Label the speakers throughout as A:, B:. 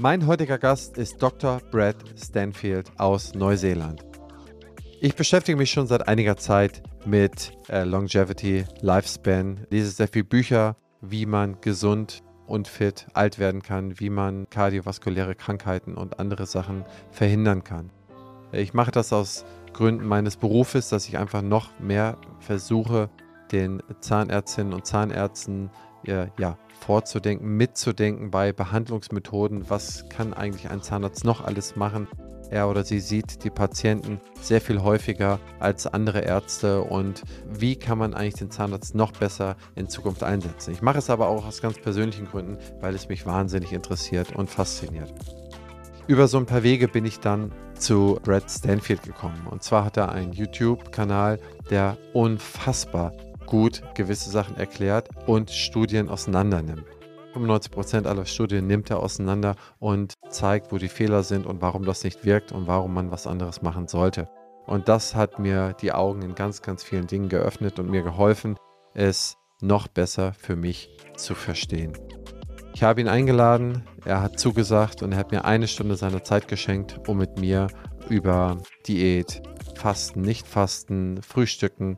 A: Mein heutiger Gast ist Dr. Brad Stanfield aus Neuseeland. Ich beschäftige mich schon seit einiger Zeit mit äh, Longevity, Lifespan, lese sehr viele Bücher, wie man gesund und fit alt werden kann, wie man kardiovaskuläre Krankheiten und andere Sachen verhindern kann. Ich mache das aus Gründen meines Berufes, dass ich einfach noch mehr versuche, den Zahnärztinnen und Zahnärzten ja, vorzudenken, mitzudenken bei Behandlungsmethoden. Was kann eigentlich ein Zahnarzt noch alles machen? Er oder sie sieht die Patienten sehr viel häufiger als andere Ärzte und wie kann man eigentlich den Zahnarzt noch besser in Zukunft einsetzen. Ich mache es aber auch aus ganz persönlichen Gründen, weil es mich wahnsinnig interessiert und fasziniert. Über so ein paar Wege bin ich dann zu Brad Stanfield gekommen. Und zwar hat er einen YouTube-Kanal, der unfassbar gut gewisse Sachen erklärt und Studien auseinandernimmt. 95% aller Studien nimmt er auseinander und zeigt, wo die Fehler sind und warum das nicht wirkt und warum man was anderes machen sollte. Und das hat mir die Augen in ganz, ganz vielen Dingen geöffnet und mir geholfen, es noch besser für mich zu verstehen. Ich habe ihn eingeladen, er hat zugesagt und er hat mir eine Stunde seiner Zeit geschenkt, um mit mir über Diät, Fasten, Nicht-Fasten, Frühstücken,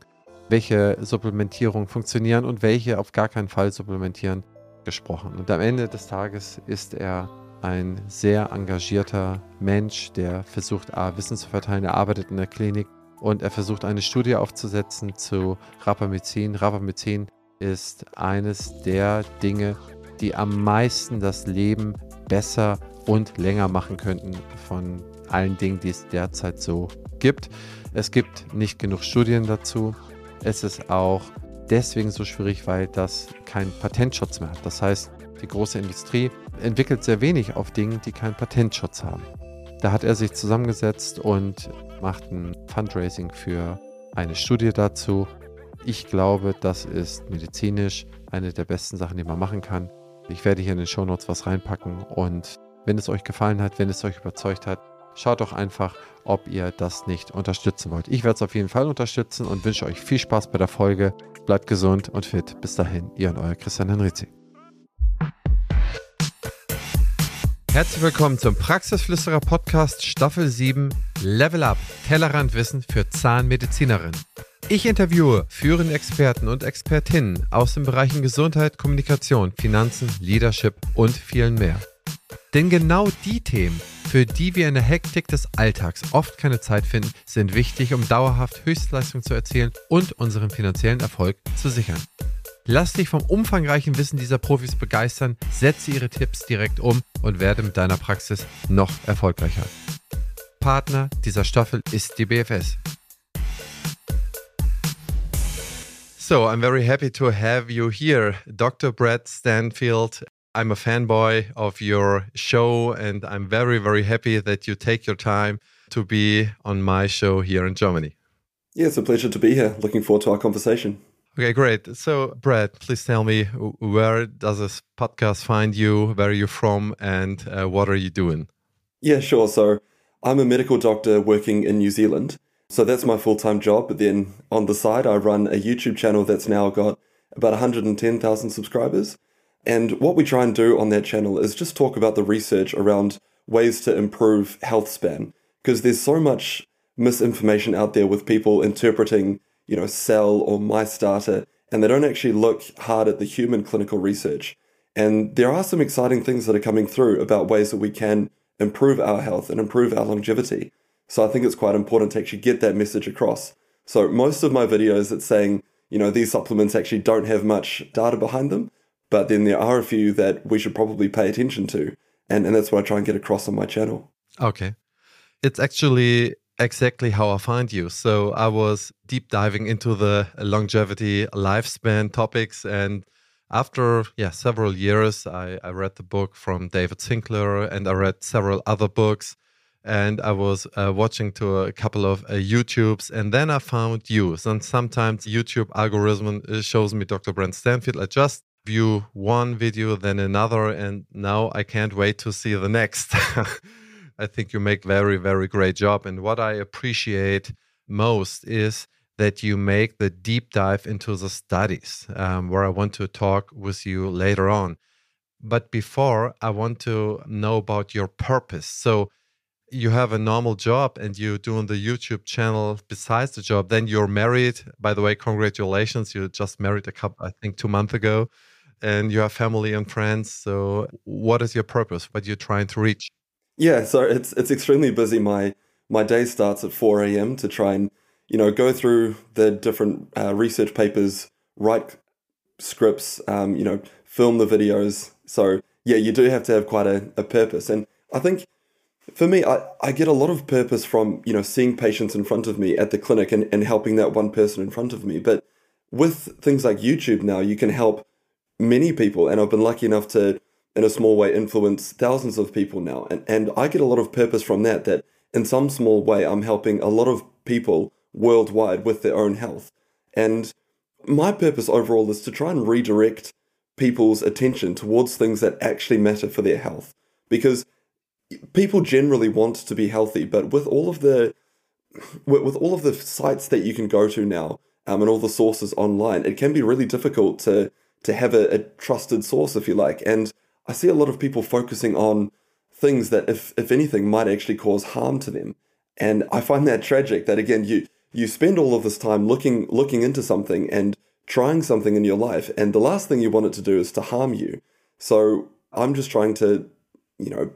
A: welche Supplementierungen funktionieren und welche auf gar keinen Fall supplementieren, gesprochen. Und am Ende des Tages ist er ein sehr engagierter Mensch, der versucht, A, Wissen zu verteilen. Er arbeitet in der Klinik und er versucht, eine Studie aufzusetzen zu Rapamycin. Rapamycin ist eines der Dinge, die am meisten das Leben besser und länger machen könnten von allen Dingen, die es derzeit so gibt. Es gibt nicht genug Studien dazu. Es ist auch deswegen so schwierig, weil das keinen Patentschutz mehr hat. Das heißt, die große Industrie entwickelt sehr wenig auf Dingen, die keinen Patentschutz haben. Da hat er sich zusammengesetzt und macht ein Fundraising für eine Studie dazu. Ich glaube, das ist medizinisch eine der besten Sachen, die man machen kann. Ich werde hier in den Show Notes was reinpacken und wenn es euch gefallen hat, wenn es euch überzeugt hat, schaut doch einfach, ob ihr das nicht unterstützen wollt. Ich werde es auf jeden Fall unterstützen und wünsche euch viel Spaß bei der Folge. Bleibt gesund und fit. Bis dahin, ihr und euer Christian Henrizi. Herzlich willkommen zum Praxisflüsterer Podcast Staffel 7 Level Up Tellerrandwissen für Zahnmedizinerinnen. Ich interviewe führende Experten und Expertinnen aus den Bereichen Gesundheit, Kommunikation, Finanzen, Leadership und vielen mehr. Denn genau die Themen, für die wir in der Hektik des Alltags oft keine Zeit finden, sind wichtig, um dauerhaft Höchstleistung zu erzielen und unseren finanziellen Erfolg zu sichern. Lass dich vom umfangreichen Wissen dieser Profis begeistern, setze ihre Tipps direkt um und werde mit deiner Praxis noch erfolgreicher. Partner dieser Staffel ist die BFS. So I'm very happy to have you here, Dr. Brett Stanfield. I'm a fanboy of your show, and I'm very, very happy that you take your time to be on my show here in Germany.
B: Yeah, it's a pleasure to be here. Looking forward to our conversation.
A: Okay, great. So, Brad, please tell me where does this podcast find you? Where are you from? And uh, what are you doing?
B: Yeah, sure. So, I'm a medical doctor working in New Zealand. So that's my full time job. But then on the side, I run a YouTube channel that's now got about 110,000 subscribers. And what we try and do on that channel is just talk about the research around ways to improve health span. Because there's so much misinformation out there with people interpreting, you know, cell or mice data, and they don't actually look hard at the human clinical research. And there are some exciting things that are coming through about ways that we can improve our health and improve our longevity. So I think it's quite important to actually get that message across. So most of my videos, it's saying, you know, these supplements actually don't have much data behind them, but then there are a few that we should probably pay attention to. And, and that's what I try and get across on my channel.
A: Okay. It's actually exactly how I find you. So I was deep diving into the longevity lifespan topics and after yeah several years I, I read the book from David Sinclair and I read several other books and I was uh, watching to a couple of uh, YouTubes, and then I found you. And sometimes YouTube algorithm uh, shows me Dr. Brad Stanfield. I just view one video, then another, and now I can't wait to see the next. I think you make very, very great job. And what I appreciate most is that you make the deep dive into the studies, um, where I want to talk with you later on But before, I want to know about your purpose. So, you have a normal job and you're doing the YouTube channel besides the job. Then you're married. By the way, congratulations. You just married a couple, I think, two months ago, and you have family and friends. So, what is your purpose? What you're trying to reach?
B: Yeah, so it's it's extremely busy. My my day starts at four a.m. to try and you know go through the different uh, research papers, write scripts, um, you know, film the videos. So yeah, you do have to have quite a, a purpose, and I think for me, I, I get a lot of purpose from, you know, seeing patients in front of me at the clinic and, and helping that one person in front of me. But with things like YouTube now, you can help many people. And I've been lucky enough to, in a small way, influence thousands of people now. And, and I get a lot of purpose from that, that in some small way, I'm helping a lot of people worldwide with their own health. And my purpose overall is to try and redirect people's attention towards things that actually matter for their health. Because people generally want to be healthy, but with all of the with, all of the sites that you can go to now um, and all the sources online, it can be really difficult to to have a, a trusted source, if you like. And I see a lot of people focusing on things that, if if anything, might actually cause harm to them. And I find that tragic. That again, you you spend all of this time looking looking into something and trying something in your life, and the last thing you want it to do is to harm you. So I'm just trying to, you know,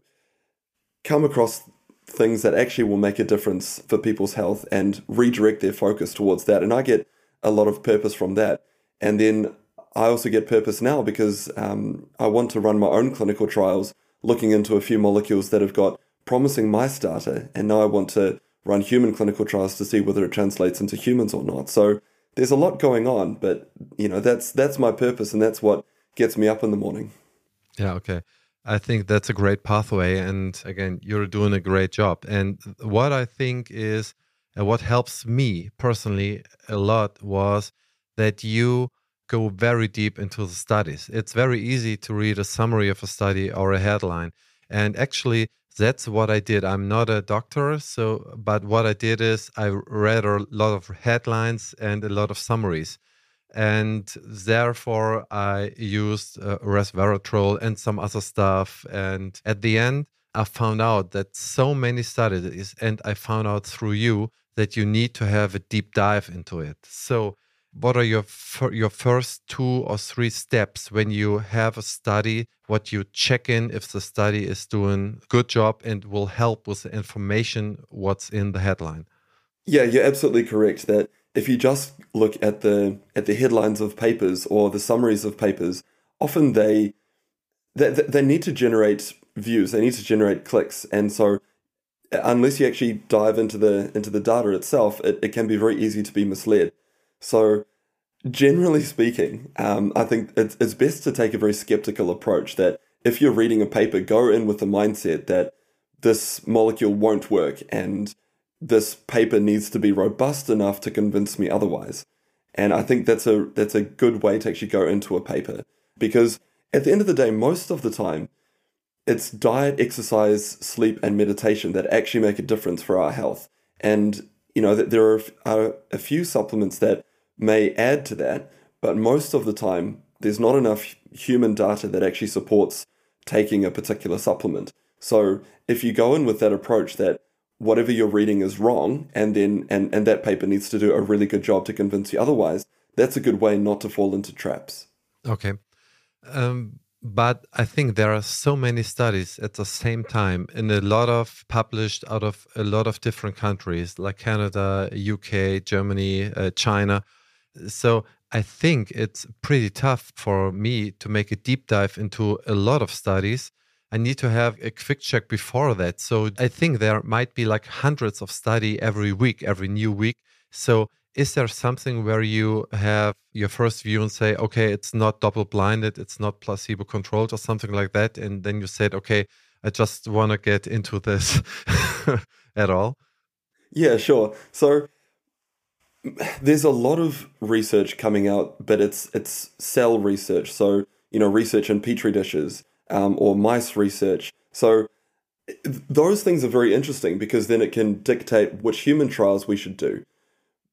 B: come across things that actually will make a difference for people's health and redirect their focus towards that. And I get a lot of purpose from that. And then I also get purpose now because um, I want to run my own clinical trials looking into a few molecules that have got promising mice data. And now I want to run human clinical trials to see whether it translates into humans or not. So there's a lot going on, but you know, that's that's my purpose and that's what gets me up in the morning.
A: Yeah, okay. I think that's a great pathway. And again, you're doing a great job. And what I think is uh, what helps me personally a lot was that you go very deep into the studies. It's very easy to read a summary of a study or a headline. And actually, that's what I did. I'm not a doctor, so but what I did is I read a lot of headlines and a lot of summaries and therefore I used uh, resveratrol and some other stuff. And at the end, I found out that so many studies, and I found out through you that you need to have a deep dive into it. So, what are your your first two or three steps when you have a study? What you check in if the study is doing good job and will help with the information what's in the headline.
B: Yeah, you're absolutely correct that if you just look at the at the headlines of papers or the summaries of papers, often they they, they need to generate views, they need to generate clicks, and so unless you actually dive into the into the data itself, it, it can be very easy to be misled. So generally speaking, um, I think it's, it's best to take a very skeptical approach that if you're reading a paper, go in with the mindset that this molecule won't work and this paper needs to be robust enough to convince me otherwise. And I think that's a that's a good way to actually go into a paper because at the end of the day, most of the time, it's diet, exercise, sleep, and meditation that actually make a difference for our health. And you know that there are, are a few supplements that may add to that, but most of the time, there's not enough human data that actually supports taking a particular supplement. So if you go in with that approach that whatever you're reading is wrong and then and, and that paper needs to do a really good job to convince you otherwise that's a good way not to fall into traps
A: okay um, but i think there are so many studies at the same time and a lot of published out of a lot of different countries like canada uk germany uh, china so i think it's pretty tough for me to make a deep dive into a lot of studies I need to have a quick check before that. So I think there might be like hundreds of study every week, every new week. So is there something where you have your first view and say, okay, it's not double blinded, it's not placebo controlled or something like that? And then you said, okay, I just want to get into this at all?
B: Yeah, sure. So there's a lot of research coming out, but it's it's cell research. So, you know, research in petri dishes um, or mice research. So those things are very interesting because then it can dictate which human trials we should do.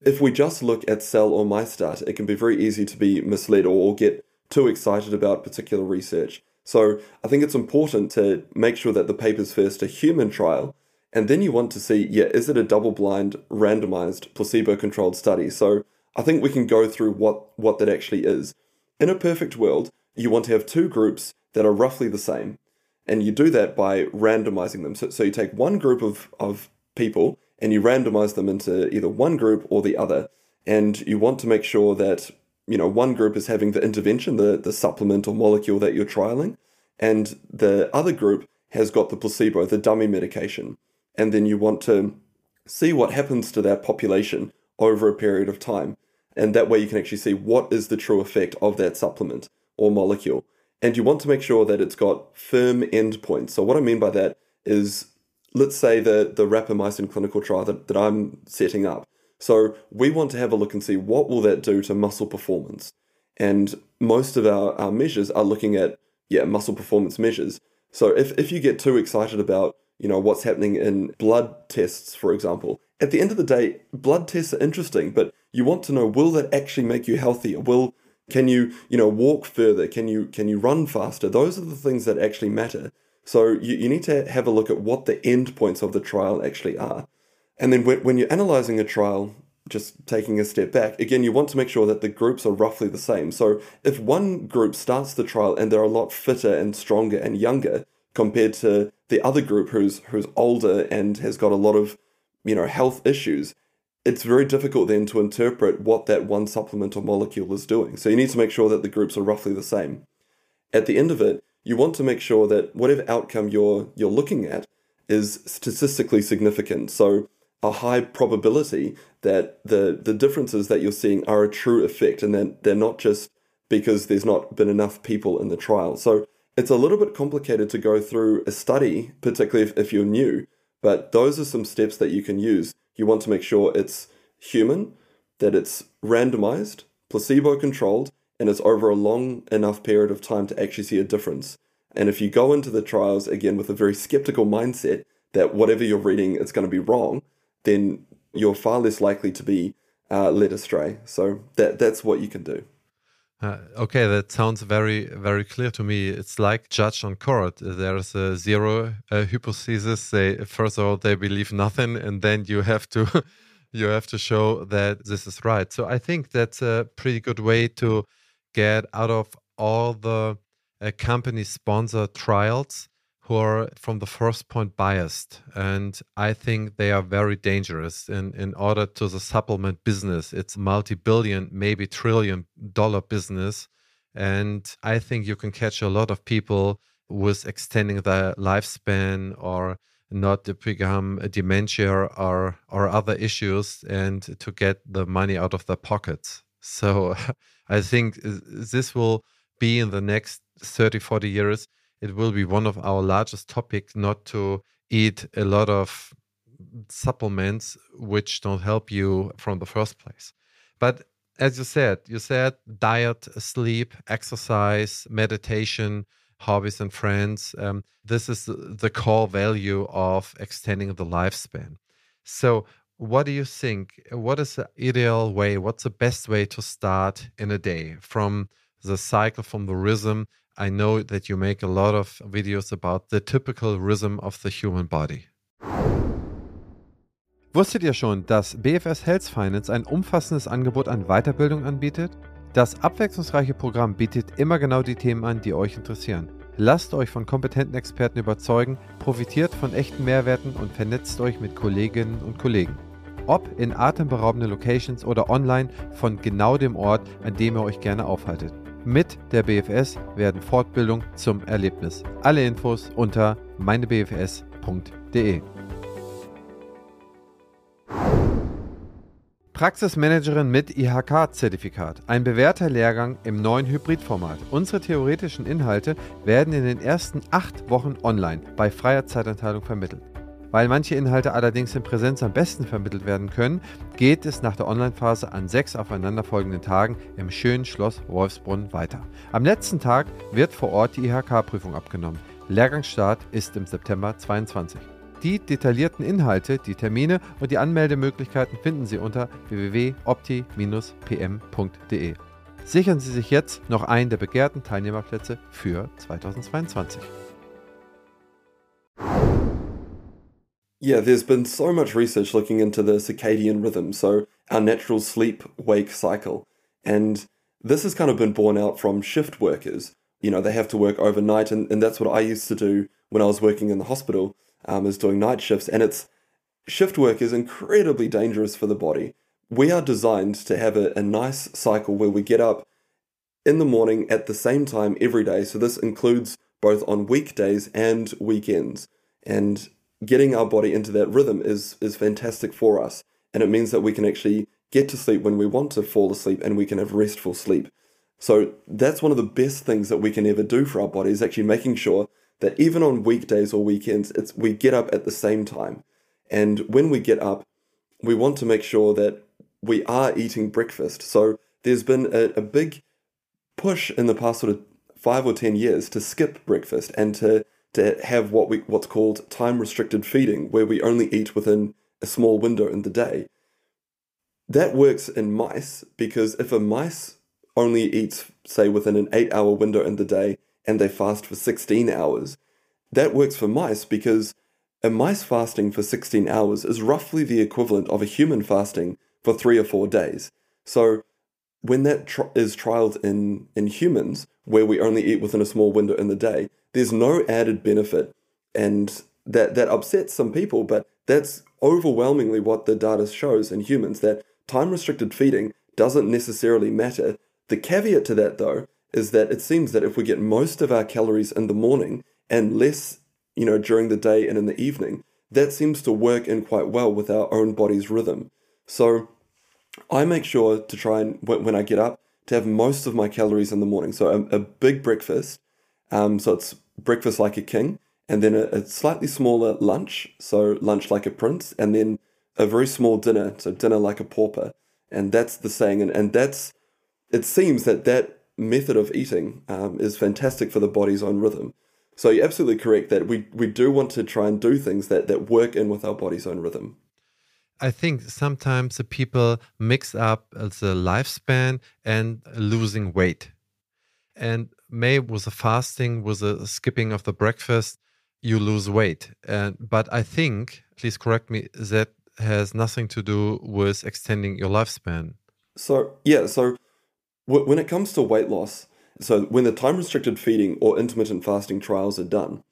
B: If we just look at cell or data, it can be very easy to be misled or, or get too excited about particular research. So I think it's important to make sure that the paper's first a human trial, and then you want to see, yeah, is it a double blind, randomized, placebo controlled study? So I think we can go through what, what that actually is. In a perfect world, you want to have two groups that are roughly the same. And you do that by randomizing them. So, so you take one group of, of people and you randomize them into either one group or the other. And you want to make sure that you know, one group is having the intervention, the, the supplement or molecule that you're trialing, and the other group has got the placebo, the dummy medication. And then you want to see what happens to that population over a period of time. And that way you can actually see what is the true effect of that supplement or molecule. And you want to make sure that it's got firm endpoints. So what I mean by that is let's say the, the rapamycin clinical trial that, that I'm setting up so we want to have a look and see what will that do to muscle performance. And most of our, our measures are looking at, yeah, muscle performance measures. So if, if you get too excited about, you know, what's happening in blood tests, for example, at the end of the day, blood tests are interesting, but you want to know, will that actually make you healthier? Will can you, you know, walk further? Can you can you run faster? Those are the things that actually matter. So you, you need to have a look at what the endpoints of the trial actually are. And then when, when you're analyzing a trial, just taking a step back, again, you want to make sure that the groups are roughly the same. So if one group starts the trial and they're a lot fitter and stronger and younger compared to the other group who's who's older and has got a lot of, you know, health issues, it's very difficult then to interpret what that one supplemental molecule is doing. So you need to make sure that the groups are roughly the same. At the end of it, you want to make sure that whatever outcome you're you're looking at is statistically significant. So a high probability that the the differences that you're seeing are a true effect and that they're not just because there's not been enough people in the trial. So it's a little bit complicated to go through a study, particularly if, if you're new, but those are some steps that you can use. You want to make sure it's human, that it's randomized, placebo controlled, and it's over a long enough period of time to actually see a difference. And if you go into the trials again with a very skeptical mindset that whatever you're reading is going to be wrong, then you're far less likely to be uh, led astray. So that that's what you can do.
A: Uh, okay, that sounds very, very clear to me. It's like judge on court. There's a zero uh, hypothesis. They first of all they believe nothing, and then you have to you have to show that this is right. So I think that's a pretty good way to get out of all the uh, company sponsored trials who are from the first point biased. And i think they are very dangerous in, in order to the supplement business. It's multi-billion maybe trillion dollar business. And i think you can catch a lot of people with extending their lifespan or not to become dementia or or other issues and to get the money out of their pockets. So i think this will be in the next 30 40 years it will be one of our largest topics not to eat a lot of supplements which don't help you from the first place. But as you said, you said diet, sleep, exercise, meditation, hobbies, and friends. Um, this is the core value of extending the lifespan. So, what do you think? What is the ideal way? What's the best way to start in a day from the cycle, from the rhythm I know that you make a lot of videos about the typical rhythm of the human body. Wusstet ihr schon, dass BFS Health Finance ein umfassendes Angebot an Weiterbildung anbietet? Das abwechslungsreiche Programm bietet immer genau die Themen an, die euch interessieren. Lasst euch von kompetenten Experten überzeugen, profitiert von echten Mehrwerten und vernetzt euch mit Kolleginnen und Kollegen. Ob in atemberaubende Locations oder online von genau dem Ort, an dem ihr euch gerne aufhaltet. Mit der BFS werden Fortbildung zum Erlebnis. Alle Infos unter meinebfs.de. Praxismanagerin mit IHK-Zertifikat. Ein bewährter Lehrgang im neuen Hybridformat. Unsere theoretischen Inhalte werden in den ersten acht Wochen online bei freier Zeitanteilung vermittelt. Weil manche Inhalte allerdings in Präsenz am besten vermittelt werden können, geht es nach der Online-Phase an sechs aufeinanderfolgenden Tagen im schönen Schloss Wolfsbrunn weiter. Am letzten Tag wird vor Ort die IHK-Prüfung abgenommen. Lehrgangsstart ist im September 22. Die detaillierten Inhalte, die Termine und die Anmeldemöglichkeiten finden Sie unter www.opti-pm.de. Sichern Sie sich jetzt noch einen der begehrten Teilnehmerplätze für 2022.
B: Yeah, there's been so much research looking into the circadian rhythm, so our natural sleep wake cycle. And this has kind of been borne out from shift workers. You know, they have to work overnight, and, and that's what I used to do when I was working in the hospital, um, is doing night shifts. And it's shift work is incredibly dangerous for the body. We are designed to have a, a nice cycle where we get up in the morning at the same time every day. So this includes both on weekdays and weekends. And getting our body into that rhythm is is fantastic for us. And it means that we can actually get to sleep when we want to fall asleep and we can have restful sleep. So that's one of the best things that we can ever do for our body is actually making sure that even on weekdays or weekends, it's we get up at the same time. And when we get up, we want to make sure that we are eating breakfast. So there's been a, a big push in the past sort of five or ten years to skip breakfast and to to have what we what's called time restricted feeding, where we only eat within a small window in the day. That works in mice because if a mice only eats, say, within an eight hour window in the day and they fast for 16 hours, that works for mice because a mice fasting for 16 hours is roughly the equivalent of a human fasting for three or four days. So when that tr- is trialed in, in humans, where we only eat within a small window in the day, there's no added benefit. And that, that upsets some people, but that's overwhelmingly what the data shows in humans that time restricted feeding doesn't necessarily matter. The caveat to that, though, is that it seems that if we get most of our calories in the morning and less, you know, during the day and in the evening, that seems to work in quite well with our own body's rhythm. So I make sure to try and, when I get up, to have most of my calories in the morning. So a, a big breakfast, um, so it's breakfast like a king, and then a, a slightly smaller lunch, so lunch like a prince, and then a very small dinner, so dinner like a pauper. And that's the saying. And, and that's, it seems that that method of eating um, is fantastic for the body's own rhythm. So you're absolutely correct that we, we do want to try and do things that, that work in with our body's own rhythm.
A: I think sometimes the people mix up uh, the lifespan and losing weight. And may with the fasting, with the skipping of the breakfast, you lose weight. And but I think, please correct me, that has nothing to do with extending your lifespan.
B: So, yeah, so w- when it comes to weight loss, so when the time restricted feeding or intermittent fasting trials are done,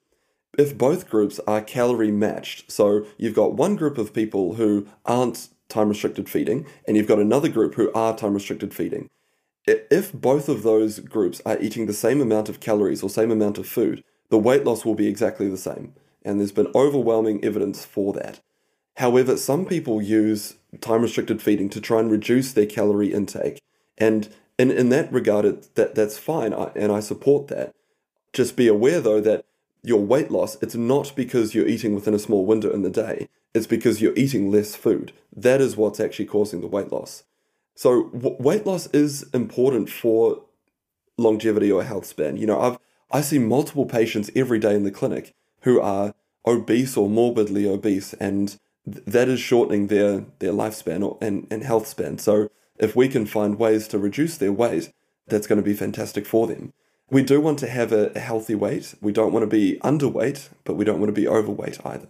B: if both groups are calorie matched, so you've got one group of people who aren't time restricted feeding, and you've got another group who are time restricted feeding, if both of those groups are eating the same amount of calories or same amount of food, the weight loss will be exactly the same. And there's been overwhelming evidence for that. However, some people use time restricted feeding to try and reduce their calorie intake. And in, in that regard, it, that, that's fine, I, and I support that. Just be aware, though, that your weight loss, it's not because you're eating within a small window in the day, it's because you're eating less food. That is what's actually causing the weight loss. So, w- weight loss is important for longevity or health span. You know, I've I see multiple patients every day in the clinic who are obese or morbidly obese, and that is shortening their their lifespan or, and and health span. So if we can find ways to reduce their weight, that's going to be fantastic for them. We do want to have a, a healthy weight. We don't want to be underweight, but we don't want to be overweight either.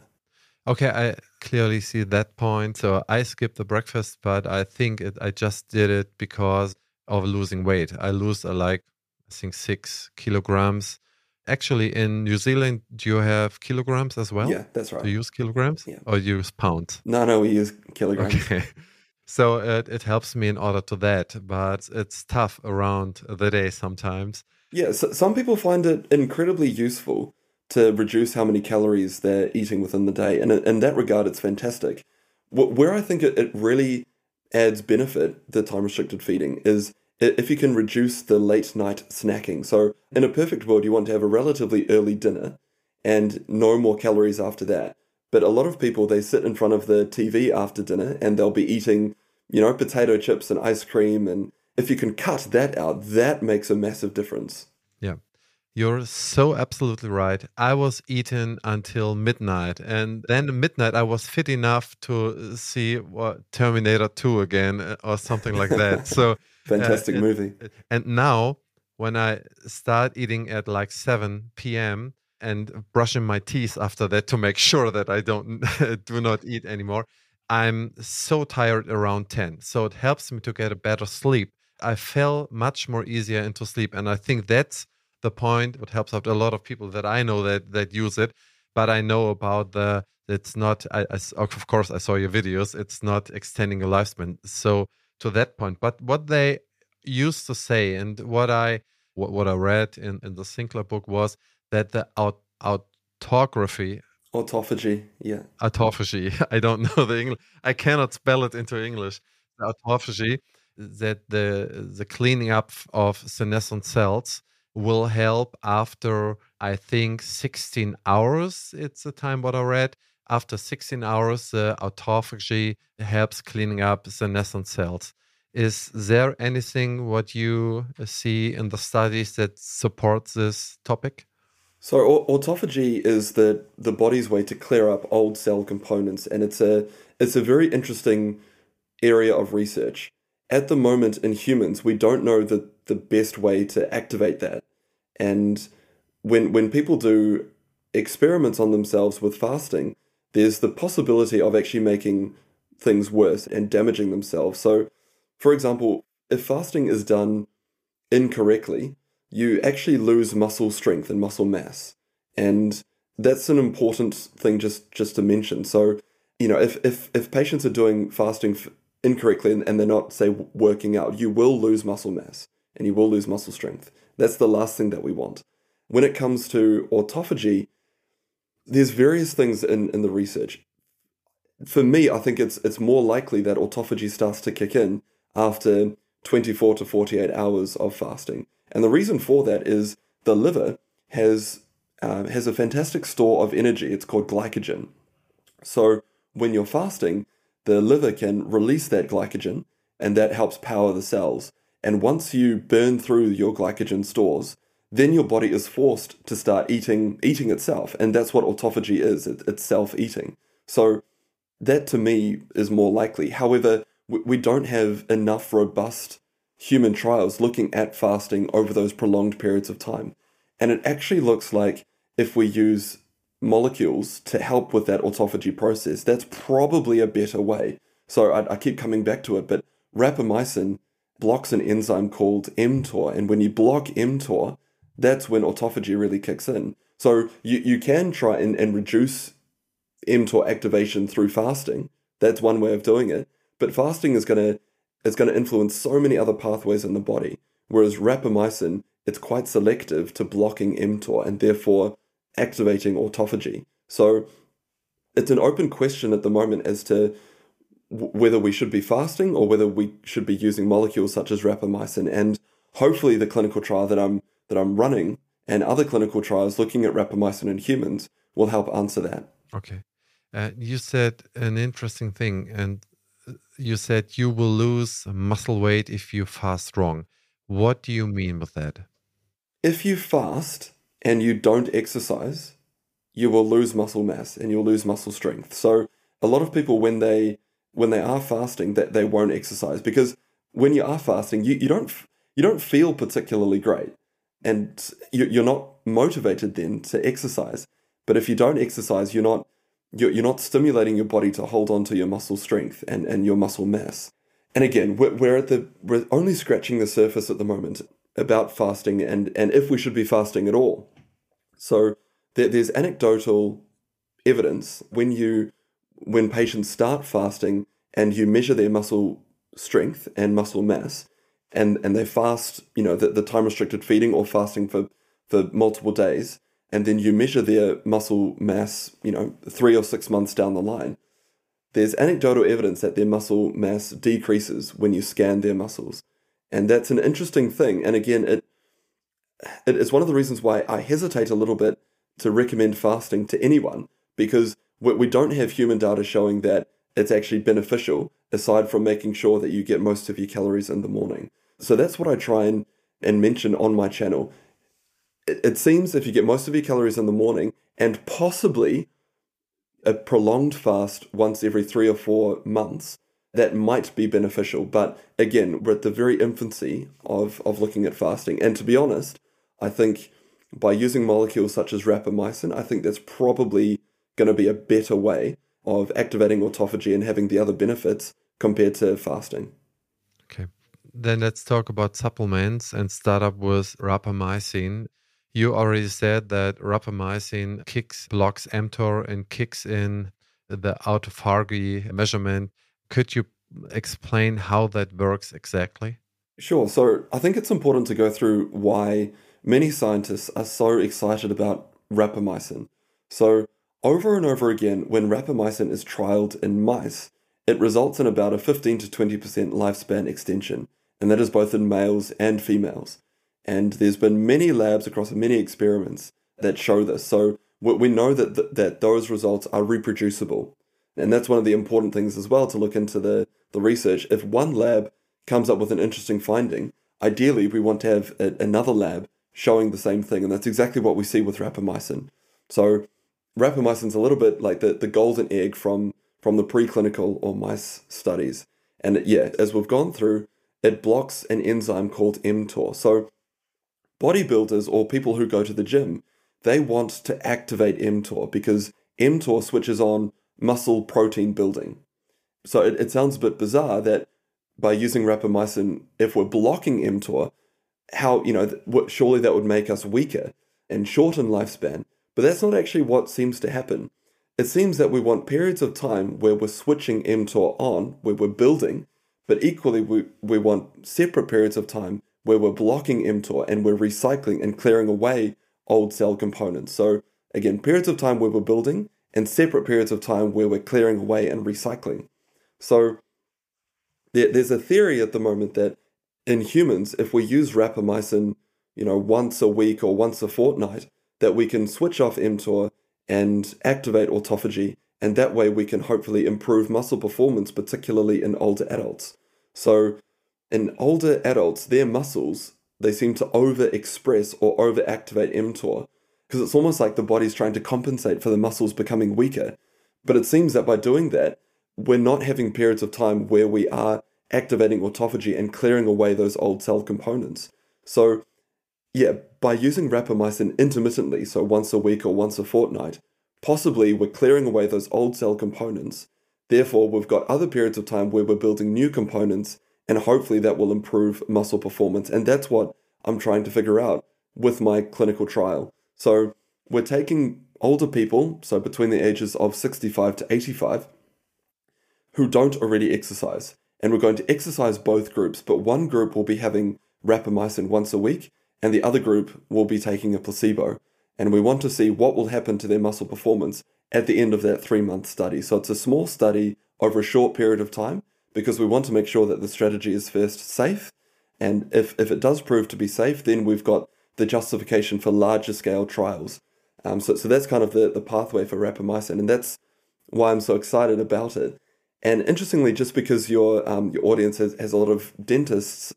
A: Okay, I clearly see that point. So I skipped the breakfast, but I think it, I just did it because of losing weight. I lose uh, like I think six kilograms actually in New Zealand, do you have kilograms as well?
B: Yeah, that's right.
A: Do you use kilograms
B: yeah.
A: or you use pounds?
B: No, no, we use kilograms.
A: Okay. So it, it helps me in order to that, but it's tough around the day sometimes.
B: Yeah, so some people find it incredibly useful to reduce how many calories they're eating within the day. And in that regard, it's fantastic. Where I think it, really adds benefit, the time restricted feeding, is if you can reduce the late night snacking. So, in a perfect world, you want to have a relatively early dinner and no more calories after that. But a lot of people, they sit in front of the TV after dinner and they'll be eating, you know, potato chips and ice cream. And if you can cut that out, that makes a massive difference.
A: Yeah. You're so absolutely right. I was eating until midnight, and then at midnight I was fit enough to see what Terminator 2 again uh, or something like that. so
B: Fantastic
A: Uh, and-
B: movie.
A: And now, when I start eating at like 7 p.m. and brushing my teeth after that to make sure that I don't do not eat anymore, I'm so tired around 10. So it helps me to get a better sleep. I fell much more easier into sleep. And I think that's the point what helps out a lot of people that I know that that use it. But I know about the it's not I, I of course I saw your videos, it's not extending a lifespan. So to that point. But what they used to say and what I what, what I read in, in the Sinclair book was that the aut- autography
B: Autophagy. Yeah.
A: autophagy. I don't know the English. I cannot spell it into English. Autophagy that the the cleaning up of senescent cells will help after I think 16 hours. It's the time what I read. After 16 hours, the autophagy helps cleaning up senescent cells. Is there anything what you uh, see in the studies that supports this topic?
B: So autophagy is the the body's way to clear up old cell components, and it's a it's a very interesting area of research. At the moment in humans, we don't know the the best way to activate that, and when when people do experiments on themselves with fasting, there's the possibility of actually making things worse and damaging themselves. So, for example, if fasting is done incorrectly, you actually lose muscle strength and muscle mass. And that's an important thing just, just to mention. So, you know, if, if, if patients are doing fasting f- incorrectly and, and they're not, say, working out, you will lose muscle mass and you will lose muscle strength. That's the last thing that we want. When it comes to autophagy, there's various things in, in the research. For me, I think it's it's more likely that autophagy starts to kick in after 24 to 48 hours of fasting. And the reason for that is the liver has um, has a fantastic store of energy. It's called glycogen. So when you're fasting, the liver can release that glycogen, and that helps power the cells. And once you burn through your glycogen stores, then your body is forced to start eating eating itself, and that's what autophagy is. It, it's self eating. So that to me is more likely. However, we, we don't have enough robust human trials looking at fasting over those prolonged periods of time. And it actually looks like if we use molecules to help with that autophagy process, that's probably a better way. So I, I keep coming back to it, but rapamycin blocks an enzyme called mTOR. And when you block mTOR, that's when autophagy really kicks in. So you, you can try and, and reduce mTOR activation through fasting. That's one way of doing it. But fasting is to is going to influence so many other pathways in the body. Whereas rapamycin, it's quite selective to blocking mTOR and therefore activating autophagy. So it's an open question at the moment as to w- whether we should be fasting or whether we should be using molecules such as rapamycin. And hopefully, the clinical trial that I'm that I'm running and other clinical trials looking at rapamycin in humans will help answer that.
A: Okay. Uh, you said an interesting thing, and uh, you said you will lose muscle weight if you fast wrong. What do you mean with that?
B: If you fast and you don't exercise, you will lose muscle mass and you'll lose muscle strength. So a lot of people when they when they are fasting that they won't exercise because when you are fasting you, you don't you don't feel particularly great and you, you're not motivated then to exercise. But if you don't exercise, you're not you're, you're not stimulating your body to hold on to your muscle strength and, and your muscle mass. And again, we're, we're at the we're only scratching the surface at the moment about fasting and and if we should be fasting at all. So there, there's anecdotal evidence when you when patients start fasting and you measure their muscle strength and muscle mass and and they fast you know the, the time restricted feeding or fasting for for multiple days and then you measure their muscle mass you know three or six months down the line there's anecdotal evidence that their muscle mass decreases when you scan their muscles and that's an interesting thing and again it it is one of the reasons why I hesitate a little bit to recommend fasting to anyone because we, don't have human data showing that it's actually beneficial aside from making sure that you get most of your calories in the morning. So that's what I try and, and mention on my channel. It, it seems if you get most of your calories in the morning and possibly a prolonged fast once every three or four months, that might be beneficial. But again, we're at the very infancy of, of looking at fasting. And to be honest, I think by using molecules such as rapamycin, I think that's probably going to be a better way of activating autophagy and having the other benefits compared to fasting.
A: Okay. Then let's talk about supplements and start up with rapamycin. You already said that rapamycin kicks blocks mTOR and kicks in the autophagy measurement. Could you explain how that works exactly?
B: Sure. So I think it's important to go through why many scientists are so excited about rapamycin. So over and over again, when rapamycin is trialed in mice, it results in about a 15 to 20% lifespan extension, and that is both in males and females. And there's been many labs across many experiments that show this. So we know that, th- that those results are reproducible. And that's one of the important things as well to look into the, the research. If one lab comes up with an interesting finding, ideally we want to have a, another lab showing the same thing. And that's exactly what we see with rapamycin. So rapamycin's a little bit like the, the golden egg from, from the preclinical or mice studies. And yeah, as we've gone through, it blocks an enzyme called mTOR. So bodybuilders or people who go to the gym, they want to activate mTOR because mTOR switches on muscle protein building. So it, it sounds a bit bizarre that by using rapamycin, if we're blocking mTOR, how, you know, surely that would make us weaker and shorten lifespan. But that's not actually what seems to happen. It seems that we want periods of time where we're switching mTOR on, where we're building, but equally we, we want separate periods of time where we're blocking mTOR and we're recycling and clearing away old cell components. So again, periods of time where we're building and separate periods of time where we're clearing away and recycling. So there, there's a theory at the moment that in humans, if we use rapamycin, you know, once a week or once a fortnight, that we can switch off mTOR and activate autophagy, and that way we can hopefully improve muscle performance, particularly in older adults. So in older adults, their muscles, they seem to overexpress or overactivate mTOR because it's almost like the body's trying to compensate for the muscles becoming weaker. But it seems that by doing that, we're not having periods of time where we are activating autophagy and clearing away those old cell components. So, yeah, by using rapamycin intermittently, so once a week or once a fortnight, possibly we're clearing away those old cell components. Therefore, we've got other periods of time where we're building new components, and hopefully that will improve muscle performance. And that's what I'm trying to figure out with my clinical trial. So, we're taking older people, so between the ages of 65 to 85, who don't already exercise and we're going to exercise both groups, but one group will be having rapamycin once a week, and the other group will be taking a placebo. And we want to see what will happen to their muscle performance at the end of that three month study. So it's a small study over a short period of time because we want to make sure that the strategy is first safe. And if, if it does prove to be safe, then we've got the justification for larger scale trials. Um, so, so that's kind of the, the pathway for rapamycin. And that's why I'm so excited about it. And interestingly, just because your um, your audience has, has a lot of dentists,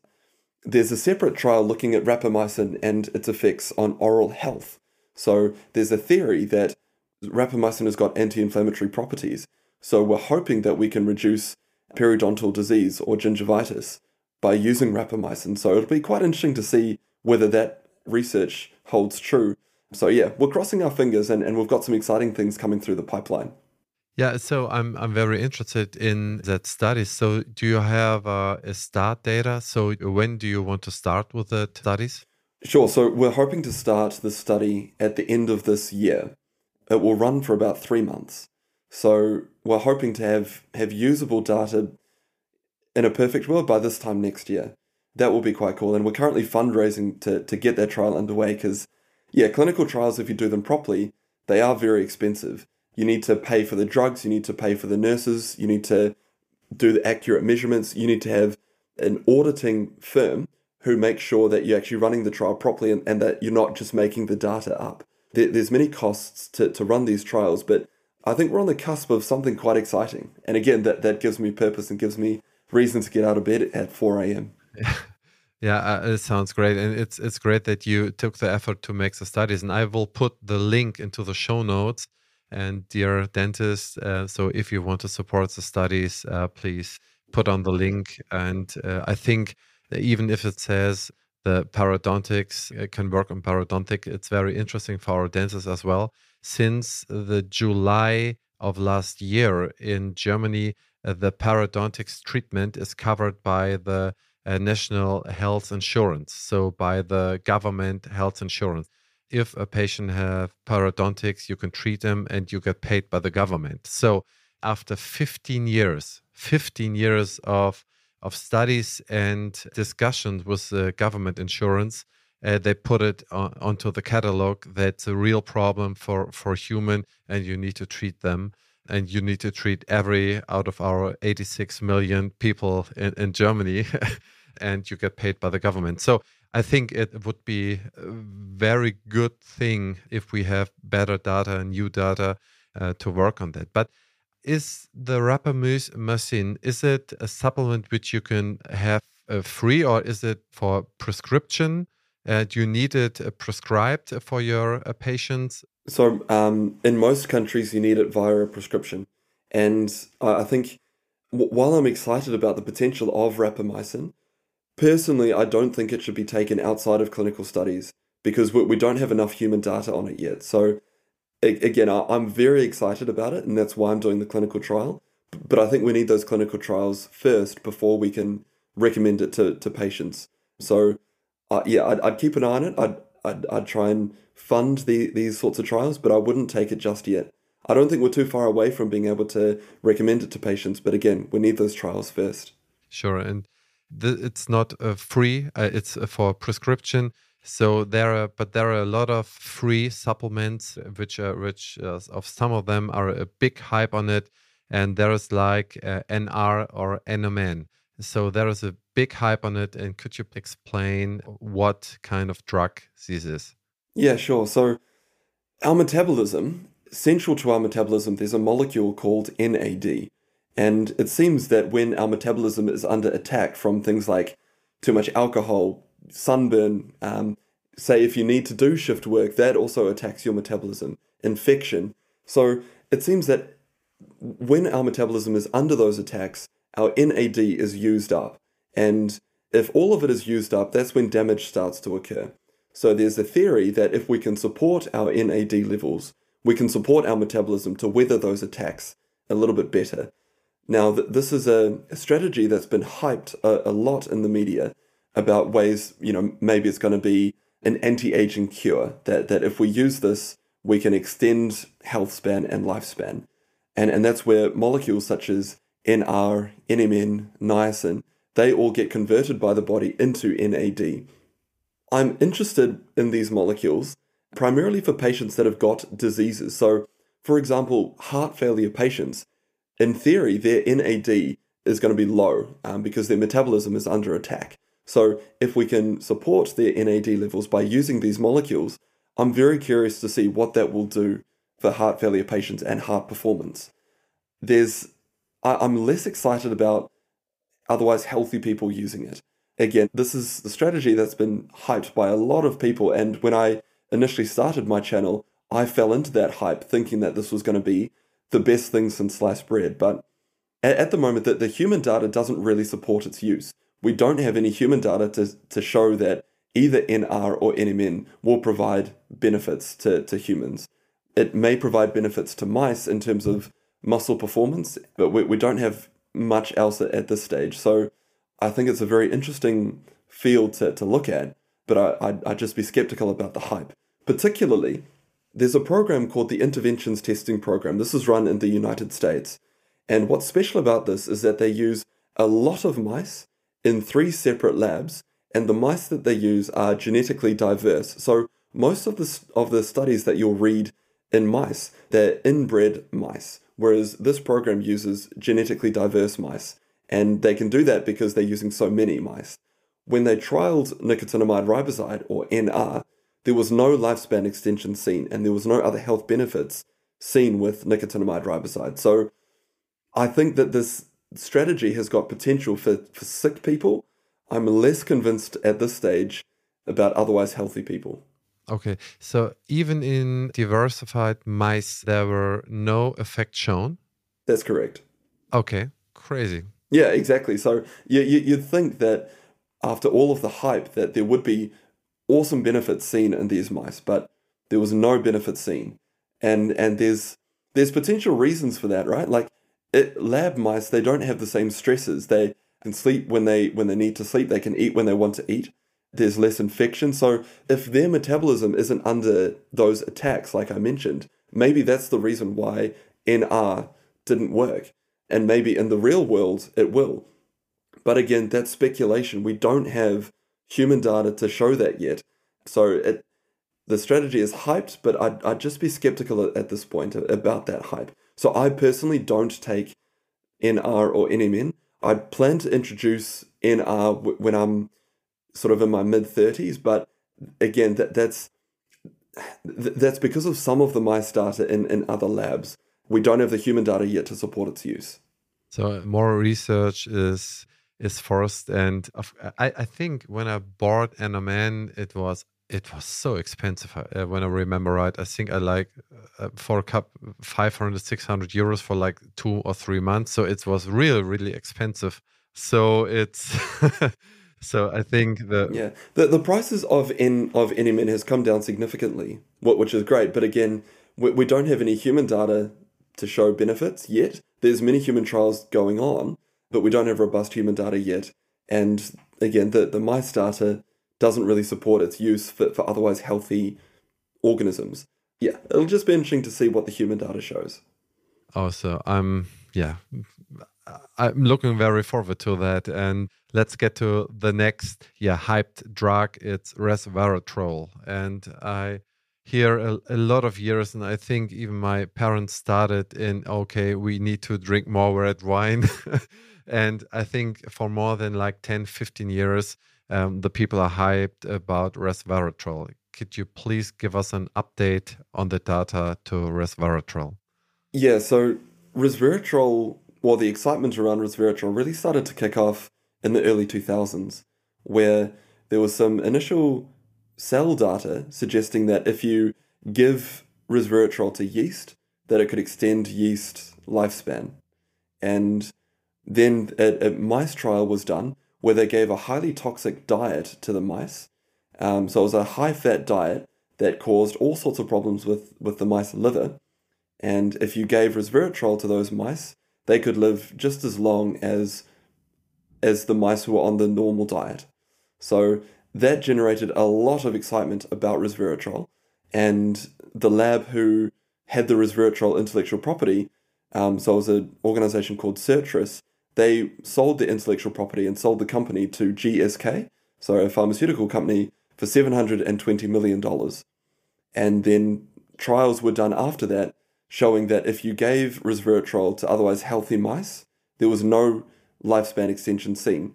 B: there's a separate trial looking at rapamycin and its effects on oral health. So there's a theory that rapamycin has got anti-inflammatory properties. So we're hoping that we can reduce periodontal disease or gingivitis by using rapamycin. So it'll be quite interesting to see whether that research holds true. So yeah, we're crossing our fingers and, and we've got some exciting things coming through the pipeline.
A: Yeah, so I'm I'm very interested in that study. So do you have uh, a start data? So when do you want to start with the studies?
B: Sure. So we're hoping to start the study at the end of this year. It will run for about three months. So we're hoping to have have usable data in a perfect world by this time next year. That will be quite cool. And we're currently fundraising to to get that trial underway because yeah, clinical trials if you do them properly, they are very expensive you need to pay for the drugs, you need to pay for the nurses, you need to do the accurate measurements, you need to have an auditing firm who makes sure that you're actually running the trial properly and, and that you're not just making the data up. There, there's many costs to, to run these trials, but I think we're on the cusp of something quite exciting. And again, that, that gives me purpose and gives me reason to get out of bed at 4 a.m.
A: Yeah, uh, it sounds great, and it's it's great that you took the effort to make the studies. And I will put the link into the show notes and dear dentist, uh, so if you want to support the studies, uh, please put on the link. And uh, I think even if it says the parodontics can work on parodontic, it's very interesting for our dentists as well. Since the July of last year in Germany, uh, the parodontics treatment is covered by the uh, national health insurance, so by the government health insurance. If a patient have parodontics, you can treat them and you get paid by the government. So after 15 years, 15 years of of studies and discussions with the government insurance, uh, they put it on, onto the catalog that's a real problem for for human and you need to treat them and you need to treat every out of our 86 million people in, in Germany and you get paid by the government. So I think it would be a very good thing if we have better data and new data uh, to work on that. But is the rapamycin is it a supplement which you can have uh, free or is it for prescription? Uh, do you need it uh, prescribed for your uh, patients?
B: So, um, in most countries, you need it via a prescription. And I think while I'm excited about the potential of rapamycin, personally, I don't think it should be taken outside of clinical studies because we, we don't have enough human data on it yet. So, again, I'm very excited about it, and that's why I'm doing the clinical trial. But I think we need those clinical trials first before we can recommend it to, to patients. So, uh, yeah, I'd, I'd keep an eye on it. I'd, I'd, I'd try and fund the, these sorts of trials, but I wouldn't take it just yet. I don't think we're too far away from being able to recommend it to patients, but again, we need those trials first.
A: Sure, and the, it's not uh, free; uh, it's uh, for prescription. So there are, but there are a lot of free supplements, which are which uh, of some of them are a big hype on it, and there is like uh, NR or NMN. So there is a big hype on it, and could you explain what kind of drug this is?
B: Yeah, sure. So our metabolism, central to our metabolism, there's a molecule called NAD. And it seems that when our metabolism is under attack from things like too much alcohol, sunburn, um, say if you need to do shift work, that also attacks your metabolism, infection. So it seems that when our metabolism is under those attacks, our NAD is used up. And if all of it is used up, that's when damage starts to occur. So there's a theory that if we can support our NAD levels, we can support our metabolism to weather those attacks a little bit better. Now, th- this is a, strategy that's been hyped a, a lot in the media about ways, you know, maybe it's going to be an anti-aging cure that that if we use this, we can extend health span and lifespan, and and that's where molecules such as NR, NMN, niacin, they all get converted by the body into NAD. I'm interested in these molecules primarily for patients that have got diseases. So, for example, heart failure patients, in theory, their NAD is going to be low um, because their metabolism is under attack. So, if we can support their NAD levels by using these molecules, I'm very curious to see what that will do for heart failure patients and heart performance. There's, I, I'm less excited about otherwise healthy people using it. Again, this is the strategy that's been hyped by a lot of people, and when I initially started my channel, I fell into that hype thinking that this was going to be the best thing since sliced bread. But at, the moment, that the human data doesn't really support its use we don't have any human data to, to show that either NR or NMN will provide benefits to, to humans. It may provide benefits to mice in terms of muscle performance, but we, we don't have much else at, at this stage. So I think it's a very interesting field to, to look at, but I, I'd, I'd just be skeptical about the hype. Particularly, there's a program called the Interventions Testing Program. This is run in the United States. And what's special about this is that they use a lot of mice in three separate labs, and the mice that they use are genetically diverse. So most of the of the studies that you'll read in mice, they're inbred mice, whereas this program uses genetically diverse mice, and they can do that because they're using so many mice. When they trialed nicotinamide riboside or NR, there was no lifespan extension seen, and there was no other health benefits seen with nicotinamide riboside. So I think that this strategy has got potential for, for sick people. I'm less convinced at this stage about otherwise healthy people.
A: Okay, so even in diversified mice, there were no effects shown?
B: That's correct.
A: Okay, crazy.
B: Yeah, exactly. So you, you, you'd think that after all of the hype that there would be awesome benefits seen in these mice, but there was no benefit seen. And and there's there's potential reasons for that, right? Like it, lab mice, they don't have the same stresses. They can sleep when they when they need to sleep. They can eat when they want to eat. There's less infection. So if their metabolism isn't under those attacks, like I mentioned, maybe that's the reason why NR didn't work. And maybe in the real world it will. But again, that's speculation. We don't have human data to show that yet. So it, the strategy is hyped, but I'd, I'd just be skeptical at, this point about that hype. So I personally don't take NR or NMN. I plan to introduce NR when I'm sort of in my mid 30s, but again, that, that's that's because of some of the mice data in, in other labs. We don't have the human data yet to support its use.
A: So more research is is forced, and I, I think when I bought NMN, it was it was so expensive uh, when i remember right. I think i like uh, for a cup 500 600 euros for like two or three months. So it was really really expensive. So it's so i think the
B: yeah. The, the prices of in of NMN has come down significantly which is great. But again we, we don't have any human data to show benefits yet. There's many human trials going on but we don't have robust human data yet and again the, the mice data doesn't really support its use for, for otherwise healthy organisms. Yeah, it'll just be interesting to see what the human data shows.
A: Oh, also, I'm yeah, I'm looking very forward to that. And let's get to the next yeah hyped drug. It's resveratrol, and I hear a, a, lot of years and i think even my parents started in okay we need to drink more red wine and i think for more than like 10 15 years um, the people are hyped about resveratrol. Could you please give us an update on the data to resveratrol?
B: Yeah, so resveratrol, well, the excitement around resveratrol really started to kick off in the early 2000s, where there was some initial cell data suggesting that if you give resveratrol to yeast, that it could extend yeast lifespan. And then a, a mice trial was done where they gave a highly toxic diet to the mice. Um, so it was a high fat diet that caused all sorts of problems with, with the mice liver. And if you gave resveratrol to those mice, they could live just as long as as the mice who were on the normal diet. So that generated a lot of excitement about resveratrol. And the lab who had the resveratrol intellectual property, um, so it was an organization called Sirtris, they sold the intellectual property and sold the company to GSK, so a pharmaceutical company, for $720 million. And then trials were done after that showing that if you gave resveratrol to otherwise healthy mice, there was no lifespan extension seen.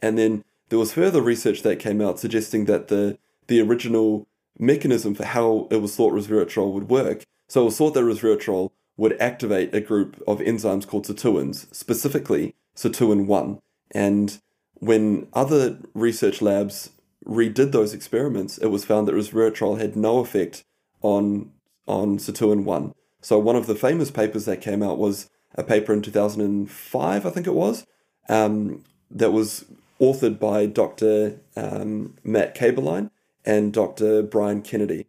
B: And then there was further research that came out suggesting that the, the original mechanism for how it was thought resveratrol would work. So it was thought that resveratrol would activate a group of enzymes called sirtuins, specifically sirtuin 1. And when other research labs redid those experiments, it was found that resveratrol had no effect on, on sirtuin 1. So one of the famous papers that came out was a paper in 2005, I think it was, um, that was authored by Dr. Um, Matt Kaeberlein and Dr. Brian Kennedy.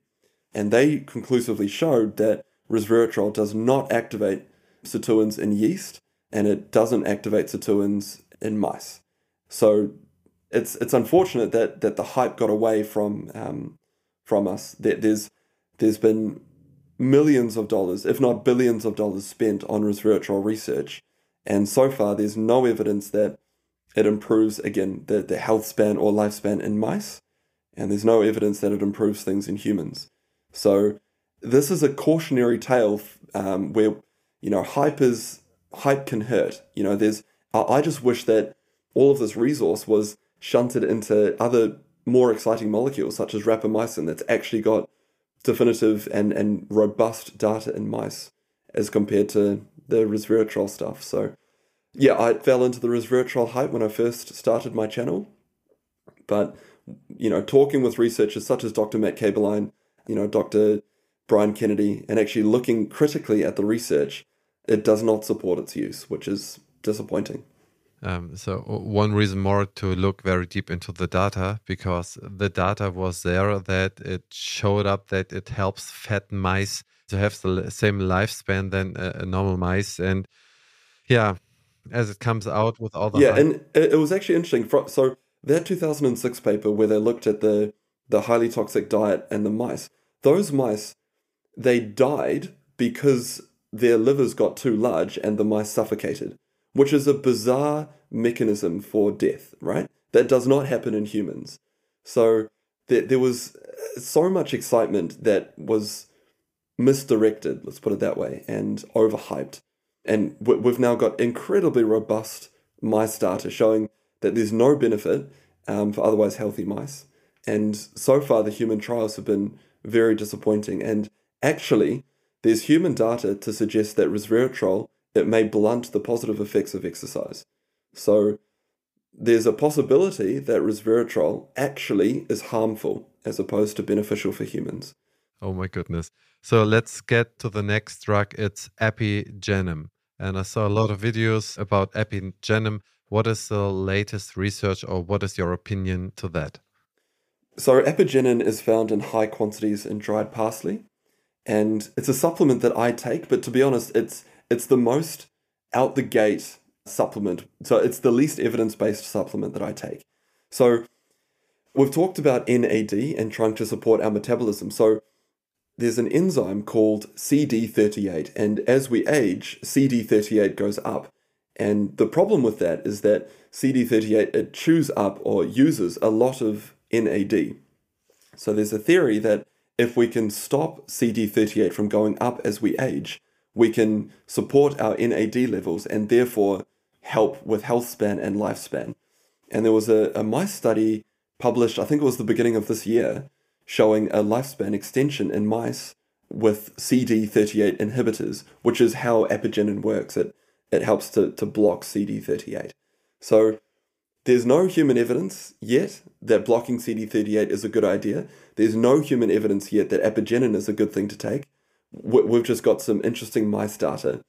B: And they conclusively showed that resveratrol does not activate sirtuins in yeast and it doesn't activate sirtuins in mice. So it's it's unfortunate that that the hype got away from um, from us. That there's there's been millions of dollars, if not billions of dollars, spent on resveratrol research, and so far there's no evidence that it improves again the, the health span or lifespan in mice, and there's no evidence that it improves things in humans. So this is a cautionary tale um, where you know hype is hype can hurt. You know, there's I just wish that all of this resource was shunted into other more exciting molecules such as rapamycin that's actually got definitive and, and robust data in mice as compared to the resveratrol stuff. So yeah, I fell into the resveratrol hype when I first started my channel. But you know, talking with researchers such as Dr. Matt Kaeberlein, you know, Dr. Brian Kennedy and actually looking critically at the research, it does not support its use, which is disappointing.
A: Um, so one reason more to look very deep into the data because the data was there that it showed up that it helps fat mice to have the same lifespan than a, normal mice and yeah as it comes out with all the
B: yeah and it was actually interesting so that 2006 paper where they looked at the the highly toxic diet and the mice those mice they died because their livers got too large and the mice suffocated which is a bizarre mechanism for death, right? That does not happen in humans. So there, there was so much excitement that was misdirected, let's put it that way, and overhyped. And we've now got incredibly robust mice data showing that there's no benefit um, for otherwise healthy mice. And so far, the human trials have been very disappointing. And actually, there's human data to suggest that resveratrol it may blunt the positive effects of exercise. So there's a possibility that resveratrol actually is harmful as opposed to beneficial for humans.
A: Oh my goodness. So let's get to the next drug. It's Apigenin. And I saw a lot of videos about Apigenin. What is the latest research or what is your opinion to that?
B: So, Apigenin is found in high quantities in dried parsley. And it's a supplement that I take, but to be honest, it's it's the most out the gate supplement. So it's the least evidence based supplement that I take. So we've talked about NAD and trying to support our metabolism. So there's an enzyme called CD38, and as we age, CD38 goes up. And the problem with that is that CD38 it chews up or uses a lot of NAD. So there's a theory that if we can stop CD38 from going up as we age, we can support our NAD levels and therefore help with health span and lifespan. And there was a, a mice study published, I think it was the beginning of this year, showing a lifespan extension in mice with CD38 inhibitors, which is how apigenin works. It, it helps to, to block CD38. So there's no human evidence yet that blocking CD38 is a good idea. There's no human evidence yet that apigenin is a good thing to take we've just got some interesting mice data.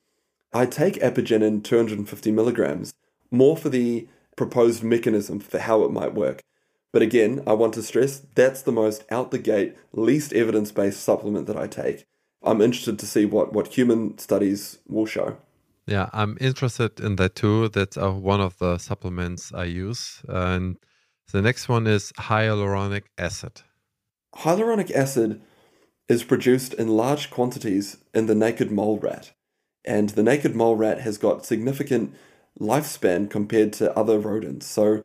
B: I take Apigenin 250 milligrams more for the proposed mechanism for how it might work. But again, I want to stress that's the most out the gate, least evidence based supplement that I take. I'm interested to see what, what human studies will show.
A: Yeah, I'm interested in that too. That's uh, one of the supplements I use. And the next one is hyaluronic acid.
B: Hyaluronic acid is produced in large quantities in the naked mole rat. And the naked mole rat has got significant lifespan compared to other rodents. So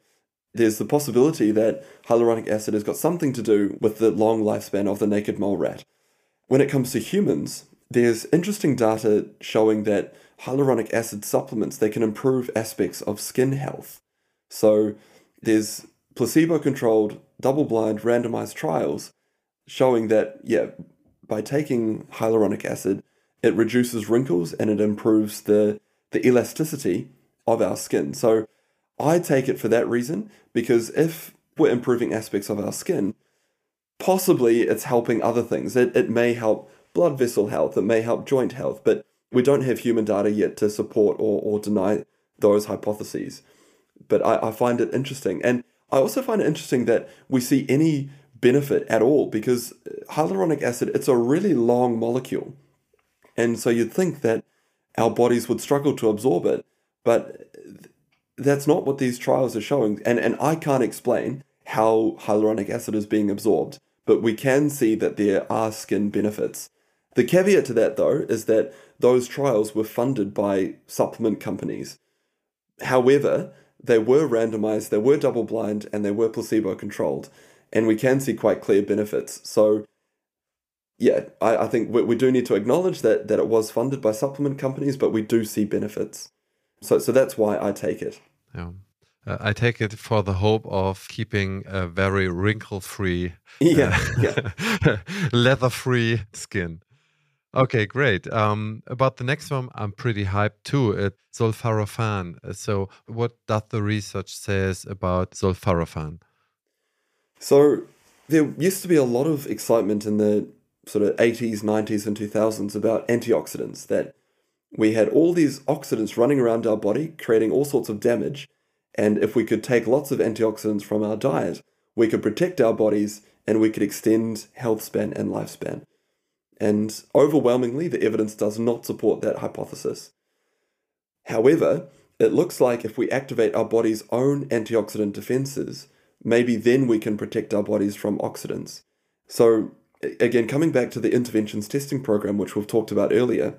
B: there's the possibility that hyaluronic acid has got something to do with the long lifespan of the naked mole rat. When it comes to humans, there's interesting data showing that hyaluronic acid supplements they can improve aspects of skin health. So there's placebo-controlled, double-blind, randomized trials showing that yeah, by taking hyaluronic acid, it reduces wrinkles and it improves the, the elasticity of our skin. So I take it for that reason because if we're improving aspects of our skin, possibly it's helping other things. It, it may help blood vessel health, it may help joint health, but we don't have human data yet to support or, or deny those hypotheses. But I, I find it interesting. And I also find it interesting that we see any benefit at all because uh, hyaluronic acid it's a really long molecule and so you'd think that our bodies would struggle to absorb it but that's not what these trials are showing and and I can't explain how hyaluronic acid is being absorbed but we can see that there are skin benefits the caveat to that though is that those trials were funded by supplement companies however they were randomized they were double blind and they were placebo controlled and we can see quite clear benefits. So, yeah, I, I think we, we do need to acknowledge that that it was funded by supplement companies, but we do see benefits. So, so that's why I take it.
A: Yeah. Uh, I take it for the hope of keeping a very wrinkle free,
B: yeah, uh,
A: yeah. leather free skin. Okay, great. Um, about the next one, I'm pretty hyped too. It's sulforaphane. So, what does the research says about sulforaphane?
B: So there used to be a lot of excitement in the sort of 80s, 90s, and 2000s about antioxidants, that we had all these oxidants running around our body, creating all sorts of damage, And if we could take lots of antioxidants from our diet, we could protect our bodies and we could extend health span and lifespan. And overwhelmingly, the evidence does not support that hypothesis. However, it looks like if we activate our body's own antioxidant defenses, maybe then we can protect our bodies from oxidants. So, again, coming back to the interventions testing program, which we've talked about earlier,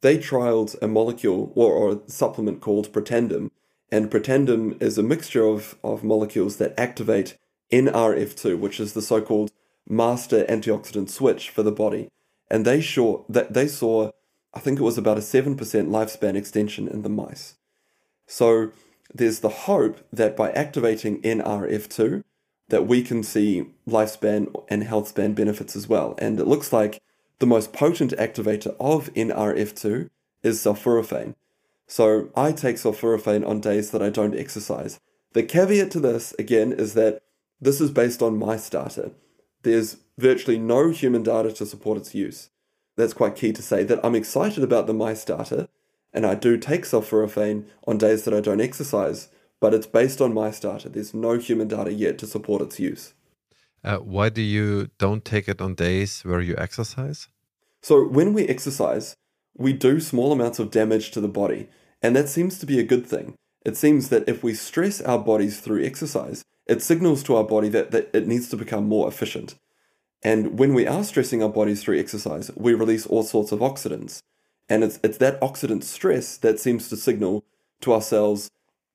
B: they trialed a molecule or, or a supplement called Protandim. And Protandim is a mixture of, of molecules that activate NRF2, which is the so called master antioxidant switch for the body. And they saw that they saw, I think it was about a 7% lifespan extension in the mice. So there's the hope that by activating NRF2, that we can see lifespan and health span benefits as well. And it looks like the most potent activator of NRF2 is sulforaphane. So I take sulforaphane on days that I don't exercise. The caveat to this, again, is that this is based on mice data. There's virtually no human data to support its use. That's quite key to say that I'm excited about the mice data, and I do take sulforaphane on days that I don't exercise, but it's based on mice data. There's no human data yet to support its use.
A: Uh, why do you don't take it on days where you exercise?
B: So when we exercise, we do small amounts of damage to the body, and that seems to be a good thing. It seems that if we stress our bodies through exercise, it signals to our body that, that it needs to become more efficient. And when we are stressing our bodies through exercise, we release all sorts of oxidants. And it's, it's that oxidant stress that seems to signal to our cells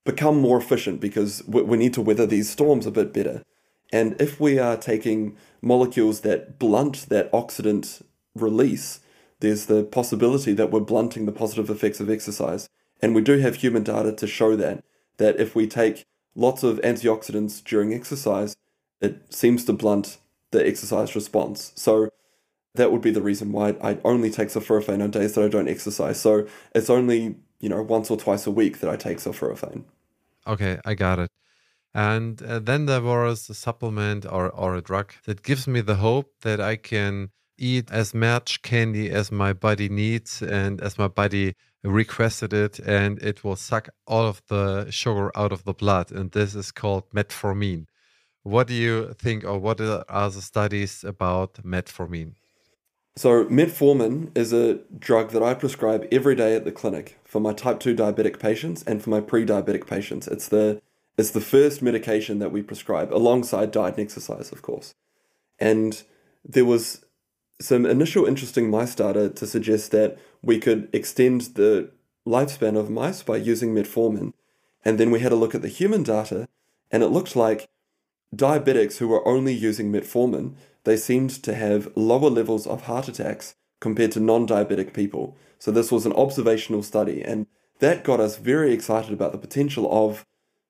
B: become more efficient because we, we need to weather these storms a bit better. And if we are taking molecules that blunt that oxidant release, there's the possibility that we're blunting the positive effects of exercise. And we do have human data to show that, that if we take lots of antioxidants during exercise, it seems to blunt the exercise response. So that would be the reason why I only take sulforaphane on days that I don't exercise. So it's only, you know, once or twice a week that I take sulforaphane.
A: Okay, I got it. And uh, then there was a supplement or, or a drug that gives me the hope that I can eat as much candy as my body needs and as my body requested it, and it will suck all of the sugar out of the blood. And this is called metformin. What do you think, or what are the studies about metformin?
B: So, metformin is a drug that I prescribe every day at the clinic for my type 2 diabetic patients and for my pre diabetic patients. It's the, it's the first medication that we prescribe alongside diet and exercise, of course. And there was some initial interesting mice data to suggest that we could extend the lifespan of mice by using metformin. And then we had a look at the human data, and it looked like diabetics who were only using metformin they seemed to have lower levels of heart attacks compared to non diabetic people. So, this was an observational study, and that got us very excited about the potential of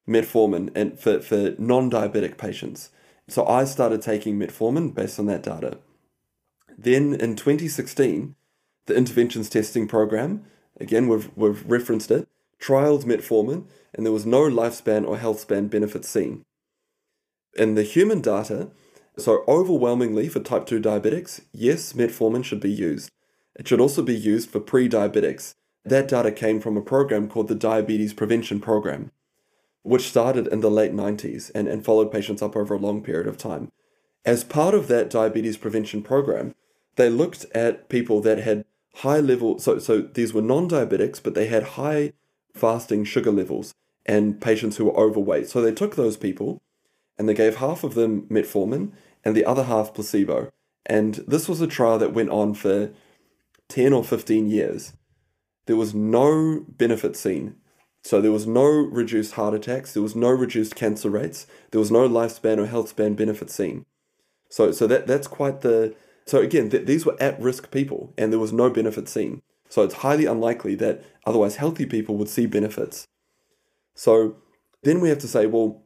B: metformin and for, for non diabetic patients. So, I started taking metformin based on that data. Then in 2016, the interventions testing program, again, we've, we've referenced it, trialed metformin, and there was no lifespan or health span benefit seen. In the human data, so, overwhelmingly for type 2 diabetics, yes, metformin should be used. It should also be used for pre diabetics. That data came from a program called the Diabetes Prevention Program, which started in the late 90s and, and followed patients up over a long period of time. As part of that diabetes prevention program, they looked at people that had high level, so, so these were non diabetics, but they had high fasting sugar levels and patients who were overweight. So they took those people and they gave half of them metformin and the other half placebo. And this was a trial that went on for 10 or 15 years. There was no benefit seen. So there was no reduced heart attacks, there was no reduced cancer rates, there was no lifespan or health span benefit seen. So, so that, that's quite the. So again, th- these were at risk people and there was no benefit seen. So it's highly unlikely that otherwise healthy people would see benefits. So then we have to say, well,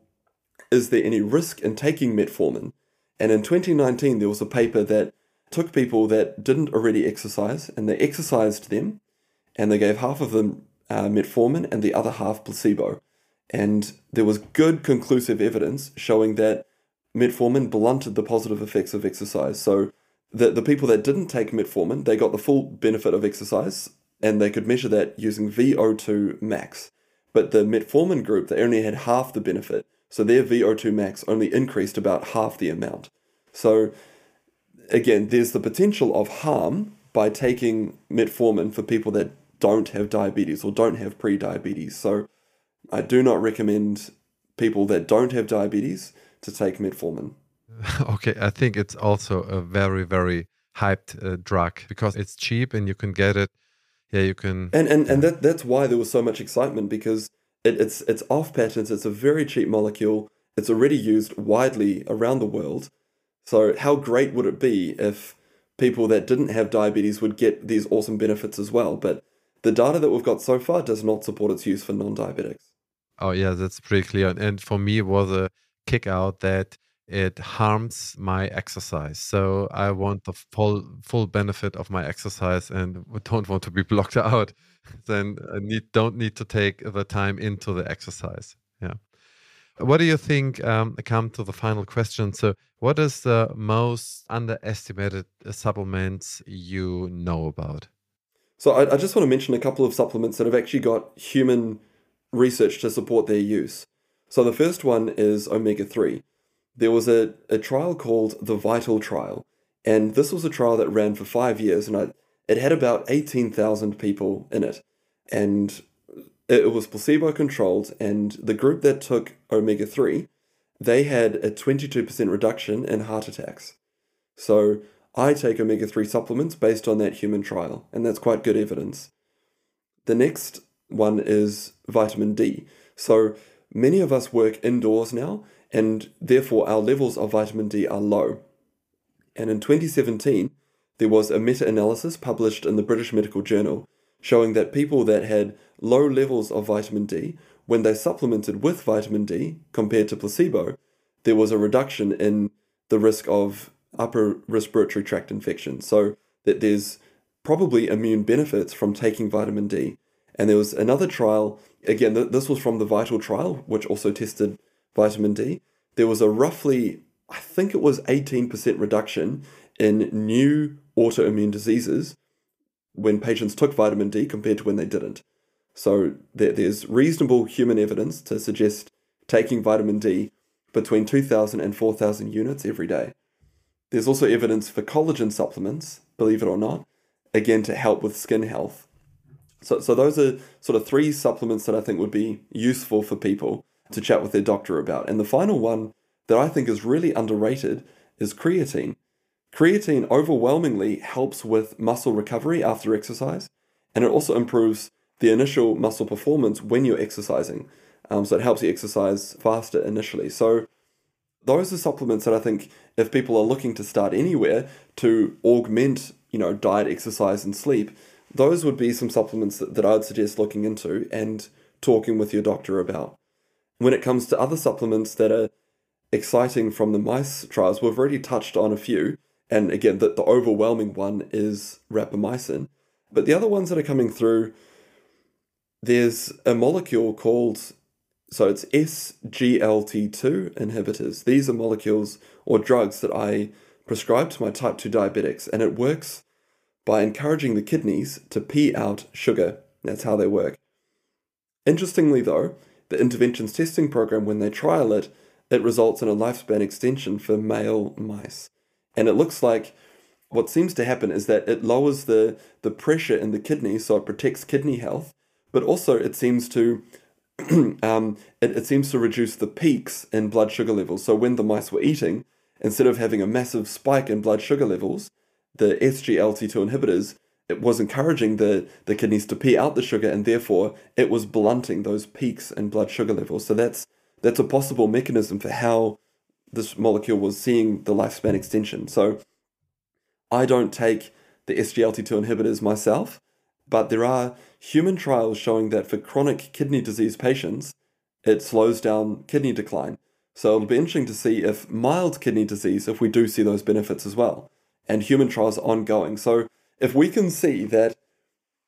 B: is there any risk in taking metformin? And in 2019, there was a paper that took people that didn't already exercise and they exercised them and they gave half of them uh, metformin and the other half placebo. And there was good conclusive evidence showing that metformin blunted the positive effects of exercise. So the, the people that didn't take metformin, they got the full benefit of exercise and they could measure that using VO2 max. But the metformin group, they only had half the benefit. So their VO2 max only increased about half the amount. So again, there's the potential of harm by taking metformin for people that don't have diabetes or don't have pre-diabetes. So I do not recommend people that don't have diabetes to take metformin.
A: Okay, I think it's also a very very hyped uh, drug because it's cheap and you can get it. Yeah, you can.
B: And and and that that's why there was so much excitement because it, it's it's off patents. It's a very cheap molecule. It's already used widely around the world. So how great would it be if people that didn't have diabetes would get these awesome benefits as well? But the data that we've got so far does not support its use for non-diabetics.
A: Oh yeah, that's pretty clear. And for me, it was a kick out that it harms my exercise. So I want the full full benefit of my exercise and don't want to be blocked out. then I need don't need to take the time into the exercise. Yeah. What do you think? Um, I come to the final question. So, what is the most underestimated supplements you know about?
B: So, I, I just want to mention a couple of supplements that have actually got human research to support their use. So, the first one is omega 3 there was a, a trial called the Vital Trial, and this was a trial that ran for five years, and I, it had about 18,000 people in it. And it was placebo controlled, and the group that took omega 3, they had a 22% reduction in heart attacks. So I take omega 3 supplements based on that human trial, and that's quite good evidence. The next one is vitamin D. So many of us work indoors now, and therefore our levels of vitamin D are low. And in 2017, there was a meta analysis published in the British Medical Journal showing that people that had low levels of vitamin D, when they supplemented with vitamin D compared to placebo, there was a reduction in the risk of upper respiratory tract infection. So that there's probably immune benefits from taking vitamin D. And there was another trial, again, this was from the VITAL trial, which also tested vitamin D, there was a roughly, I think it was 18% reduction in new autoimmune diseases when patients took vitamin D compared to when they didn't. So there, there's reasonable human evidence to suggest taking vitamin D between 2,000 and 4,000 units every day. There's also evidence for collagen supplements, believe it or not, again to help with skin health. So, so those are sort of three supplements that I think would be useful for people to chat with their doctor about. And the final one that I think is really underrated is creatine. Creatine overwhelmingly helps with muscle recovery after exercise, and it also improves the initial muscle performance when you're exercising. Um, so it helps you exercise faster initially. So those are supplements that I think if people are looking to start anywhere to augment, you know, diet, exercise, and sleep, those would be some supplements that, that I'd suggest looking into and talking with your doctor about. When it comes to other supplements that are exciting from the mice trials, we've already touched on a few. And again, the, the overwhelming one is rapamycin. But the other ones that are coming through, there's a molecule called, so it's SGLT2 inhibitors. These are molecules or drugs that I prescribe to my type 2 diabetics, and it works by encouraging the kidneys to pee out sugar. That's how they work. Interestingly, though, the interventions testing program, when they trial it, it results in a lifespan extension for male mice. And it looks like what seems to happen is that it lowers the, the pressure in the kidney, so it protects kidney health, but also it seems to um, it, it seems to reduce the peaks in blood sugar levels. So when the mice were eating, instead of having a massive spike in blood sugar levels, the SGLT2 inhibitors it was encouraging the, the kidneys to pee out the sugar and therefore it was blunting those peaks in blood sugar levels. So that's that's a possible mechanism for how this molecule was seeing the lifespan extension. So I don't take the SGLT2 inhibitors myself, but there are human trials showing that for chronic kidney disease patients, it slows down kidney decline. So it'll be interesting to see if mild kidney disease, if we do see those benefits as well. And human trials ongoing. So if we can see that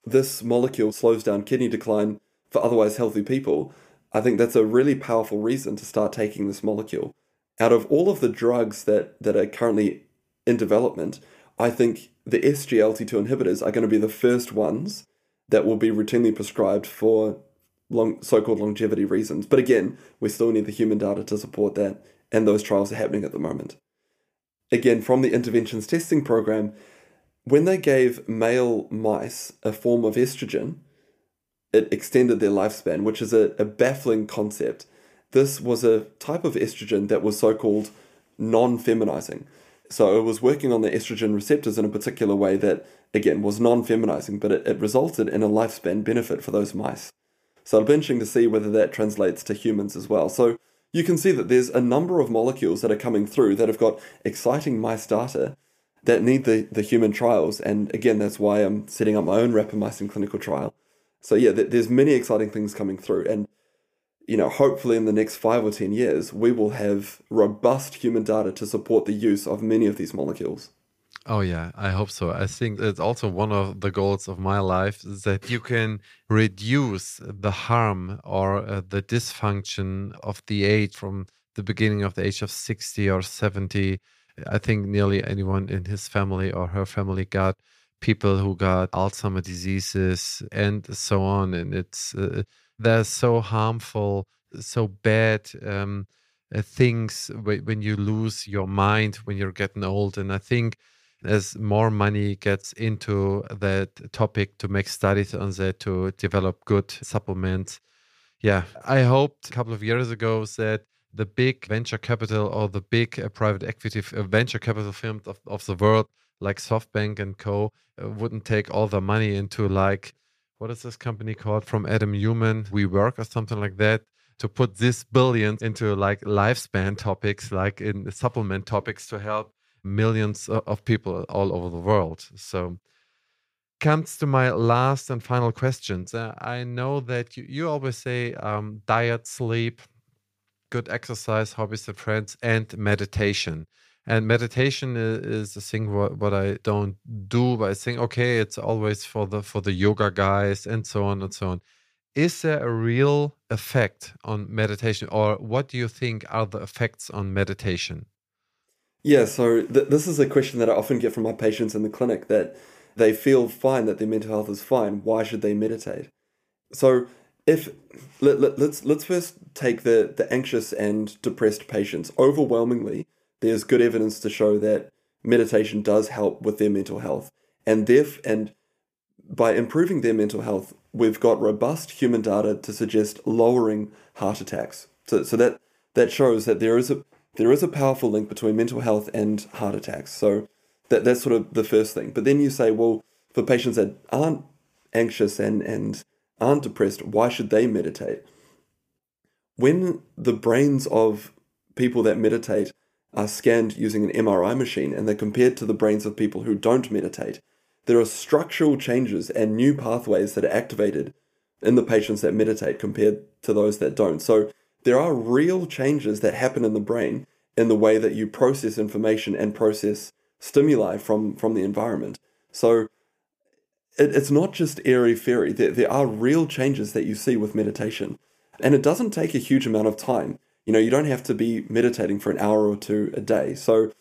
B: this molecule slows down kidney decline for otherwise healthy people, I think that's a really powerful reason to start taking this molecule. Out of all of the drugs that, that are currently in development, I think the SGLT2 inhibitors are going to be the first ones that will be routinely prescribed for long, so-called longevity reasons. But again, we still need the human data to support that, and those trials are happening at the moment. Again, from the interventions testing program, when they gave male mice a form of estrogen, it extended their lifespan, which is a, a baffling concept. This was a type of estrogen that was so-called non-feminizing. So it was working on the estrogen receptors in a particular way that, again, was non feminizing, but it, it resulted in a lifespan benefit for those mice. So it'll be interesting to see whether that translates to humans as well. So you can see that there's a number of molecules that are coming through that have got exciting mice data that need the, the human trials. And again, that's why I'm setting up my own rapamycin clinical trial. So yeah, there's many exciting things coming through. And you know, hopefully in the next five or 10 years, we will have robust human data to support the use of many of these molecules.
A: Oh, yeah, I hope so. I think it's also one of the goals of my life is that you can reduce the harm or uh, the dysfunction of the age from the beginning of the age of 60 or 70. I think nearly anyone in his family or her family got people who got Alzheimer diseases and so on. And it's, uh, they're so harmful, so bad um, uh, things when you lose your mind when you're getting old. And I think as more money gets into that topic to make studies on that, to develop good supplements. Yeah, I hoped a couple of years ago that the big venture capital or the big uh, private equity uh, venture capital firms of, of the world, like SoftBank and Co., uh, wouldn't take all the money into like what is this company called from Adam Neumann? WeWork or something like that to put this billion into like lifespan topics, like in supplement topics to help millions of people all over the world. So comes to my last and final questions. Uh, I know that you, you always say um, diet, sleep, good exercise, hobbies and friends, and meditation. And meditation is, a thing what, what I don't do, but I think okay, it's always for the for the yoga guys and so on and so on. Is there a real effect on meditation, or what do you think are the effects on meditation?
B: Yeah, so th- this is a question that I often get from my patients in the clinic that they feel fine that their mental health is fine. Why should they meditate? So if let, let, let's let's first take the the anxious and depressed patients. Overwhelmingly, there's good evidence to show that meditation does help with their mental health. And theref- and by improving their mental health, we've got robust human data to suggest lowering heart attacks. So, so that that shows that there is a there is a powerful link between mental health and heart attacks. So that that's sort of the first thing. But then you say, well, for patients that aren't anxious and and aren't depressed, why should they meditate? When the brains of people that meditate are scanned using an MRI machine and they're compared to the brains of people who don't meditate, there are structural changes and new pathways that are activated in the patients that meditate compared to those that don't. So there are real changes that happen in the brain in the way that you process information and process stimuli from, from the environment. So it, it's not just airy fairy. There, there are real changes that you see with meditation. And it doesn't take a huge amount of time. You know, you don't have to be meditating for an hour or two a day. So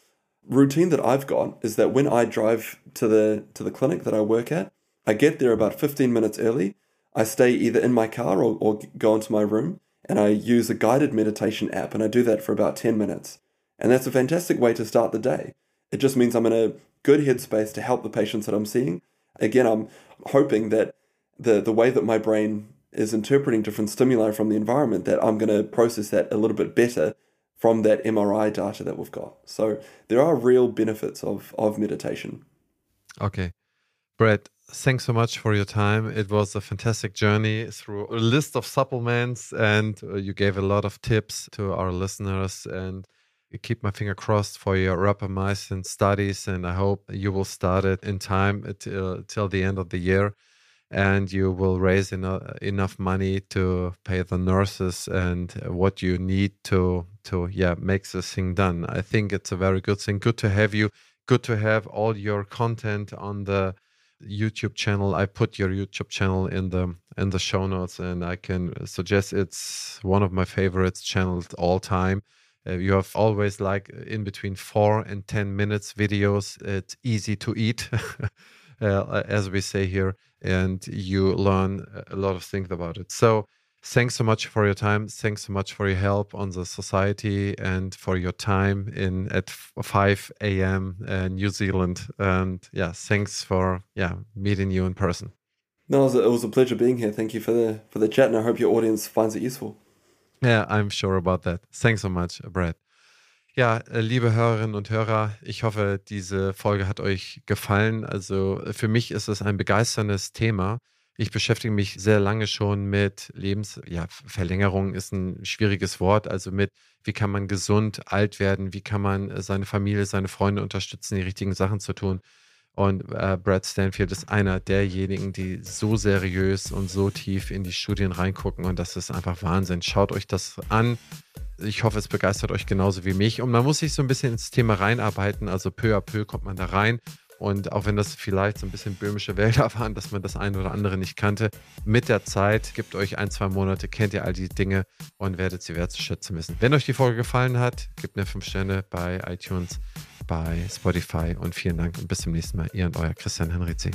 B: routine that I've got is that when I drive to the to the clinic that I work at, I get there about 15 minutes early. I stay either in my car or, or go into my room and I use a guided meditation app and I do that for about 10 minutes. And that's a fantastic way to start the day. It just means I'm in a good headspace to help the patients that I'm seeing. Again, I'm hoping that the the way that my brain is interpreting different stimuli from the environment that I'm going to process that a little bit better from that MRI data that we've got. So there are real benefits of, of meditation.
A: Okay. Brett, thanks so much for your time. It was a fantastic journey through a list of supplements, and uh, you gave a lot of tips to our listeners. And keep my finger crossed for your rapamycin studies, and I hope you will start it in time till, till the end of the year and you will raise enough, enough money to pay the nurses and what you need to to yeah make this thing done. I think it's a very good thing. Good to have you good to have all your content on the youtube channel. I put your youtube channel in the in the show notes and i can suggest it's one of my favorites channels all time uh, you have always like in between four and ten minutes videos it's easy to eat uh, as we say here and you learn a lot of things about it. So thanks so much for your time. Thanks so much for your help on the society and for your time in at 5 a.m. Uh, New Zealand. And yeah, thanks for yeah meeting you in person.
B: No, it was, a, it was a pleasure being here. Thank you for the for the chat, and I hope your audience finds it useful.
A: Yeah, I'm sure about that. Thanks so much, Brad. Ja, äh, liebe Hörerinnen und Hörer, ich hoffe, diese Folge hat euch gefallen. Also für mich ist es ein begeisterndes Thema. Ich beschäftige mich sehr lange schon mit Lebensverlängerung, ja, ist ein schwieriges Wort, also mit, wie kann man gesund alt werden, wie kann man äh, seine Familie, seine Freunde unterstützen, die richtigen Sachen zu tun. Und äh, Brad Stanfield ist einer derjenigen, die so seriös und so tief in die Studien reingucken. Und das ist einfach Wahnsinn. Schaut euch das an. Ich hoffe, es begeistert euch genauso wie mich. Und man muss sich so ein bisschen ins Thema reinarbeiten. Also peu à peu kommt man da rein. Und auch wenn das vielleicht so ein bisschen böhmische Wälder waren, dass man das eine oder andere nicht kannte, mit der Zeit, gibt euch ein, zwei Monate, kennt ihr all die Dinge und werdet sie wertzuschätzen wissen. Wenn euch die Folge gefallen hat, gebt mir fünf Sterne bei iTunes, bei Spotify und vielen Dank und bis zum nächsten Mal. Ihr und euer Christian Henrizi.